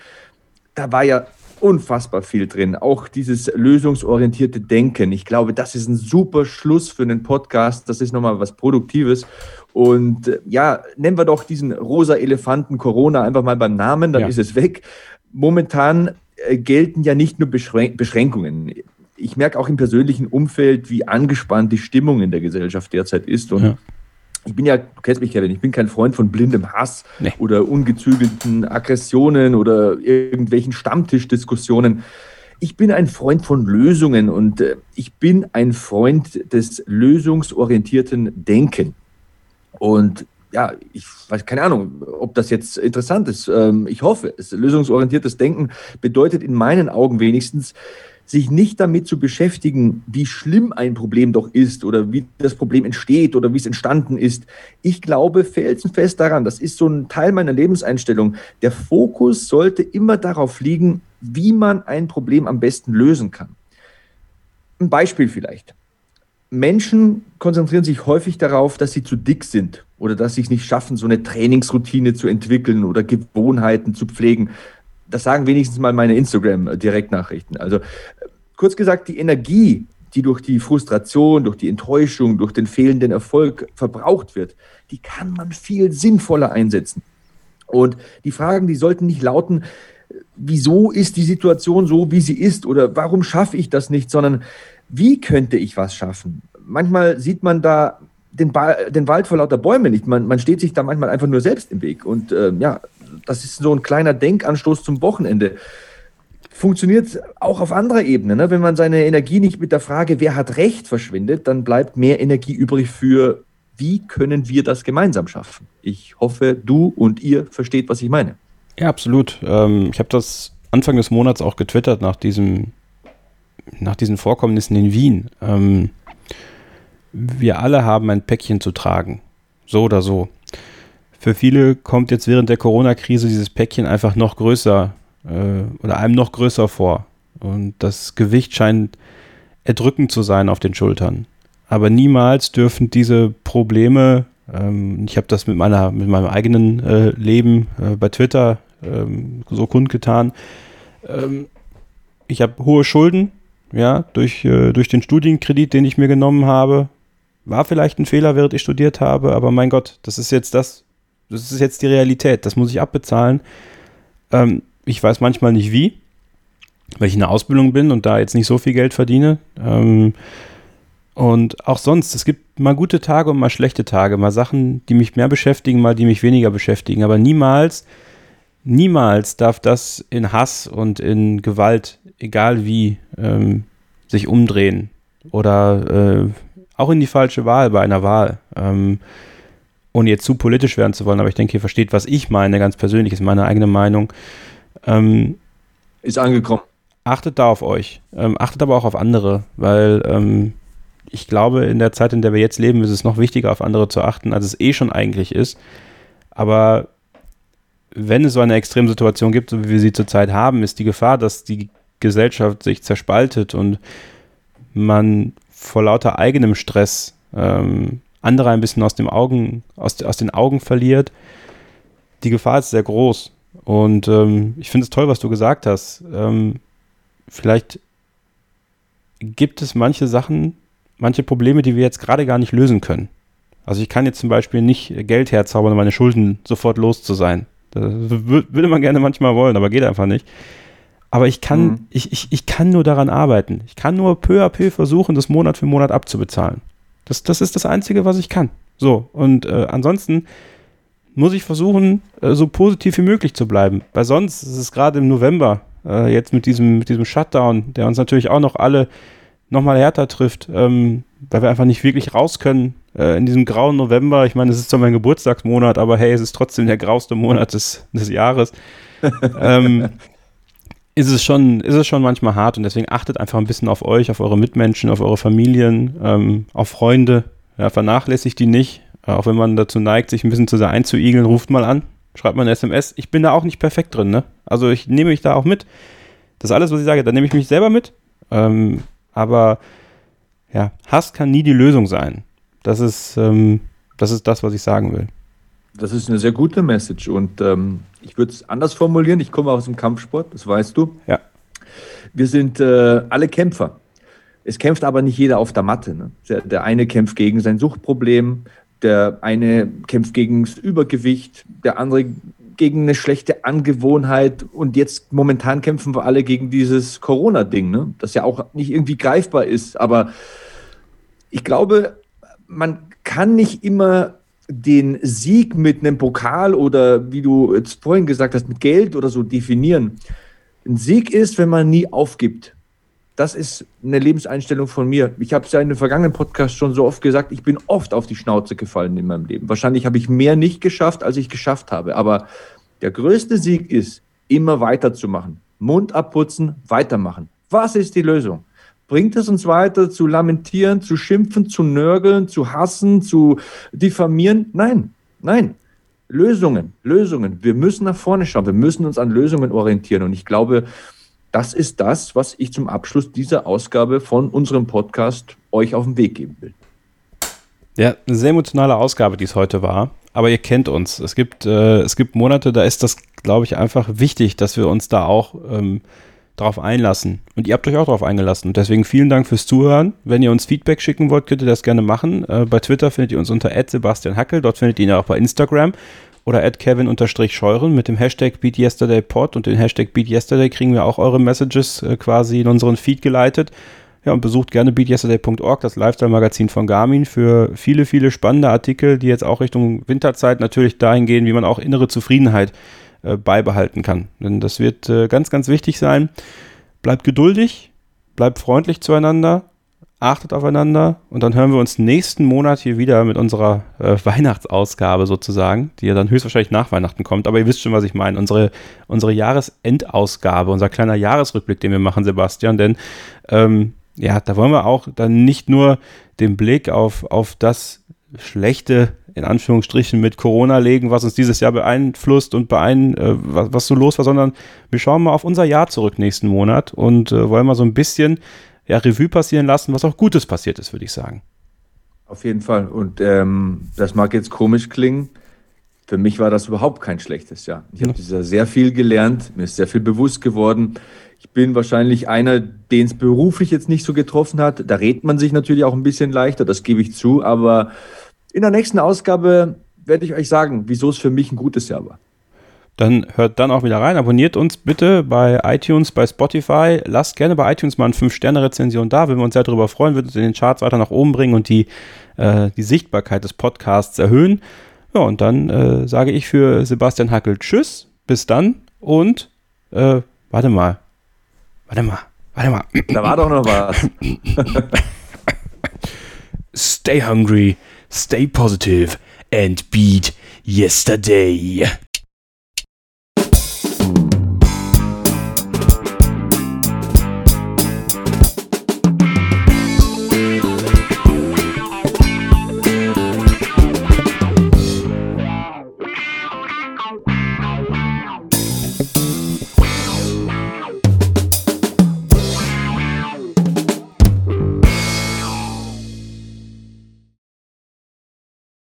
Speaker 1: da war ja unfassbar viel drin. Auch dieses lösungsorientierte Denken. Ich glaube, das ist ein super Schluss für einen Podcast. Das ist nochmal was Produktives. Und äh, ja, nennen wir doch diesen rosa Elefanten Corona einfach mal beim Namen, dann ja. ist es weg. Momentan äh, gelten ja nicht nur Beschränk Beschränkungen. Ich merke auch im persönlichen Umfeld, wie angespannt die Stimmung in der Gesellschaft derzeit ist. Und ja. Ich bin ja, du kennst mich, Kevin, ich bin kein Freund von blindem Hass nee. oder ungezügelten Aggressionen oder irgendwelchen Stammtischdiskussionen. Ich bin ein Freund von Lösungen und äh, ich bin ein Freund des lösungsorientierten Denken. Und ja, ich weiß keine Ahnung, ob das jetzt interessant ist. Ähm, ich hoffe es. Lösungsorientiertes Denken bedeutet in meinen Augen wenigstens, sich nicht damit zu beschäftigen, wie schlimm ein Problem doch ist oder wie das Problem entsteht oder wie es entstanden ist. Ich glaube felsenfest daran, das ist so ein Teil meiner Lebenseinstellung. Der Fokus sollte immer darauf liegen, wie man ein Problem am besten lösen kann. Ein Beispiel vielleicht. Menschen konzentrieren sich häufig darauf, dass sie zu dick sind oder dass sie es nicht schaffen, so eine Trainingsroutine zu entwickeln oder Gewohnheiten zu pflegen. Das sagen wenigstens mal meine Instagram-Direktnachrichten. Also kurz gesagt, die Energie, die durch die Frustration, durch die Enttäuschung, durch den fehlenden Erfolg verbraucht wird, die kann man viel sinnvoller einsetzen. Und die Fragen, die sollten nicht lauten, wieso ist die Situation so, wie sie ist oder warum schaffe ich das nicht, sondern wie könnte ich was schaffen? Manchmal sieht man da den, ba den Wald vor lauter Bäumen nicht. Man, man steht sich da manchmal einfach nur selbst im Weg. Und äh, ja, das ist so ein kleiner Denkanstoß zum Wochenende. Funktioniert auch auf anderer Ebene. Ne? Wenn man seine Energie nicht mit der Frage, wer hat Recht, verschwindet, dann bleibt mehr Energie übrig für, wie können wir das gemeinsam schaffen. Ich hoffe, du und ihr versteht, was ich meine.
Speaker 2: Ja, absolut. Ähm, ich habe das Anfang des Monats auch getwittert nach diesem, nach diesen Vorkommnissen in Wien. Ähm, wir alle haben ein Päckchen zu tragen. So oder so. Für viele kommt jetzt während der Corona-Krise dieses Päckchen einfach noch größer äh, oder einem noch größer vor. Und das Gewicht scheint erdrückend zu sein auf den Schultern. Aber niemals dürfen diese Probleme, ähm, ich habe das mit, meiner, mit meinem eigenen äh, Leben äh, bei Twitter ähm, so kundgetan, ähm, ich habe hohe Schulden, ja, durch, äh, durch den Studienkredit, den ich mir genommen habe. War vielleicht ein Fehler, während ich studiert habe, aber mein Gott, das ist jetzt das, das ist jetzt die Realität, das muss ich abbezahlen. Ähm, ich weiß manchmal nicht wie, weil ich in der Ausbildung bin und da jetzt nicht so viel Geld verdiene. Ähm, und auch sonst, es gibt mal gute Tage und mal schlechte Tage, mal Sachen, die mich mehr beschäftigen, mal die mich weniger beschäftigen, aber niemals, niemals darf das in Hass und in Gewalt, egal wie, ähm, sich umdrehen oder äh, auch in die falsche Wahl bei einer Wahl. Ähm, ohne jetzt zu politisch werden zu wollen, aber ich denke, ihr versteht, was ich meine, ganz persönlich, ist meine eigene Meinung.
Speaker 1: Ähm, ist angekommen.
Speaker 2: Achtet da auf euch. Ähm, achtet aber auch auf andere, weil ähm, ich glaube, in der Zeit, in der wir jetzt leben, ist es noch wichtiger, auf andere zu achten, als es eh schon eigentlich ist. Aber wenn es so eine Extremsituation gibt, so wie wir sie zurzeit haben, ist die Gefahr, dass die Gesellschaft sich zerspaltet und man vor lauter eigenem Stress ähm, andere ein bisschen aus, dem Augen, aus, aus den Augen verliert. Die Gefahr ist sehr groß. Und ähm, ich finde es toll, was du gesagt hast. Ähm, vielleicht gibt es manche Sachen, manche Probleme, die wir jetzt gerade gar nicht lösen können. Also ich kann jetzt zum Beispiel nicht Geld herzaubern, um meine Schulden sofort los zu sein. Das würde man gerne manchmal wollen, aber geht einfach nicht. Aber ich kann, mhm. ich, ich, ich kann nur daran arbeiten. Ich kann nur peu à peu versuchen, das Monat für Monat abzubezahlen. Das, das ist das Einzige, was ich kann. So, und äh, ansonsten muss ich versuchen, äh, so positiv wie möglich zu bleiben. Weil sonst ist es gerade im November, äh, jetzt mit diesem, mit diesem Shutdown, der uns natürlich auch noch alle nochmal härter trifft, ähm, weil wir einfach nicht wirklich raus können äh, in diesem grauen November. Ich meine, es ist zwar mein Geburtstagsmonat, aber hey, es ist trotzdem der grauste Monat des, des Jahres. ähm, ist es schon, ist es schon manchmal hart und deswegen achtet einfach ein bisschen auf euch, auf eure Mitmenschen, auf eure Familien, ähm, auf Freunde. Ja, vernachlässigt die nicht. Auch wenn man dazu neigt, sich ein bisschen zu sehr einzuigeln, ruft mal an, schreibt mal eine SMS. Ich bin da auch nicht perfekt drin, ne? Also ich nehme mich da auch mit. Das ist alles, was ich sage, da nehme ich mich selber mit. Ähm, aber ja, Hass kann nie die Lösung sein. Das ist, ähm, das ist das, was ich sagen will.
Speaker 1: Das ist eine sehr gute Message und ähm, ich würde es anders formulieren. Ich komme aus dem Kampfsport, das weißt du.
Speaker 2: Ja.
Speaker 1: Wir sind äh, alle Kämpfer. Es kämpft aber nicht jeder auf der Matte. Ne? Der, der, eine kämpft gegen sein Suchtproblem, der eine kämpft gegen das Übergewicht, der andere gegen eine schlechte Angewohnheit und jetzt momentan kämpfen wir alle gegen dieses Corona-Ding, ne? das ja auch nicht irgendwie greifbar ist. Aber ich glaube, man kann nicht immer den Sieg mit einem Pokal oder wie du jetzt vorhin gesagt hast, mit Geld oder so definieren. Ein Sieg ist, wenn man nie aufgibt. Das ist eine Lebenseinstellung von mir. Ich habe es ja in den vergangenen Podcasts schon so oft gesagt, ich bin oft auf die Schnauze gefallen in meinem Leben. Wahrscheinlich habe ich mehr nicht geschafft, als ich geschafft habe. Aber der größte Sieg ist, immer weiterzumachen. Mund abputzen, weitermachen. Was ist die Lösung? Bringt es uns weiter zu lamentieren, zu schimpfen, zu nörgeln, zu hassen, zu diffamieren? Nein, nein. Lösungen, Lösungen. Wir müssen nach vorne schauen. Wir müssen uns an Lösungen orientieren. Und ich glaube, das ist das, was ich zum Abschluss dieser Ausgabe von unserem Podcast euch auf den Weg geben will.
Speaker 2: Ja, eine sehr emotionale Ausgabe, die es heute war. Aber ihr kennt uns. Es gibt, äh, es gibt Monate, da ist das, glaube ich, einfach wichtig, dass wir uns da auch ähm, darauf einlassen. Und ihr habt euch auch darauf eingelassen. Und deswegen vielen Dank fürs Zuhören. Wenn ihr uns Feedback schicken wollt, könnt ihr das gerne machen. Äh, bei Twitter findet ihr uns unter Sebastian Hackel. Dort findet ihr ihn auch bei Instagram. oder Kevin-Scheuren mit dem Hashtag BeatYesterdayPod und den Hashtag BeatYesterday kriegen wir auch eure Messages äh, quasi in unseren Feed geleitet. Ja, und besucht gerne beatyesterday.org, das Lifestyle-Magazin von Garmin, für viele, viele spannende Artikel, die jetzt auch Richtung Winterzeit natürlich dahin gehen, wie man auch innere Zufriedenheit äh, beibehalten kann. Denn das wird äh, ganz, ganz wichtig sein. Bleibt geduldig, bleibt freundlich zueinander, achtet aufeinander und dann hören wir uns nächsten Monat hier wieder mit unserer äh, Weihnachtsausgabe sozusagen, die ja dann höchstwahrscheinlich nach Weihnachten kommt. Aber ihr wisst schon, was ich meine. Unsere, unsere Jahresendausgabe, unser kleiner Jahresrückblick, den wir machen, Sebastian. Denn ähm, ja, da wollen wir auch dann nicht nur den Blick auf, auf das schlechte, in Anführungsstrichen, mit Corona legen, was uns dieses Jahr beeinflusst und beein, äh, was, was, so los war, sondern wir schauen mal auf unser Jahr zurück nächsten Monat und äh, wollen mal so ein bisschen ja, Revue passieren lassen, was auch Gutes passiert ist, würde ich sagen.
Speaker 1: Auf jeden Fall. Und ähm, das mag jetzt komisch klingen. Für mich war das überhaupt kein schlechtes Jahr. Ich habe ja. sehr viel gelernt, mir ist sehr viel bewusst geworden. Ich bin wahrscheinlich einer, den es beruflich jetzt nicht so getroffen hat. Da redet man sich natürlich auch ein bisschen leichter, das gebe ich zu. Aber in der nächsten Ausgabe werde ich euch sagen, wieso es für mich ein gutes Jahr war.
Speaker 2: Dann hört dann auch wieder rein. Abonniert uns bitte bei iTunes, bei Spotify. Lasst gerne bei iTunes mal eine 5-Sterne-Rezension da. Würden wir uns sehr darüber freuen, würden uns in den Charts weiter nach oben bringen und die, äh, die Sichtbarkeit des Podcasts erhöhen. Ja, und dann äh, sage ich für Sebastian Hackel Tschüss, bis dann und äh, warte mal. Warte mal, warte mal.
Speaker 1: Da war doch noch was.
Speaker 2: stay hungry, stay positive and beat yesterday.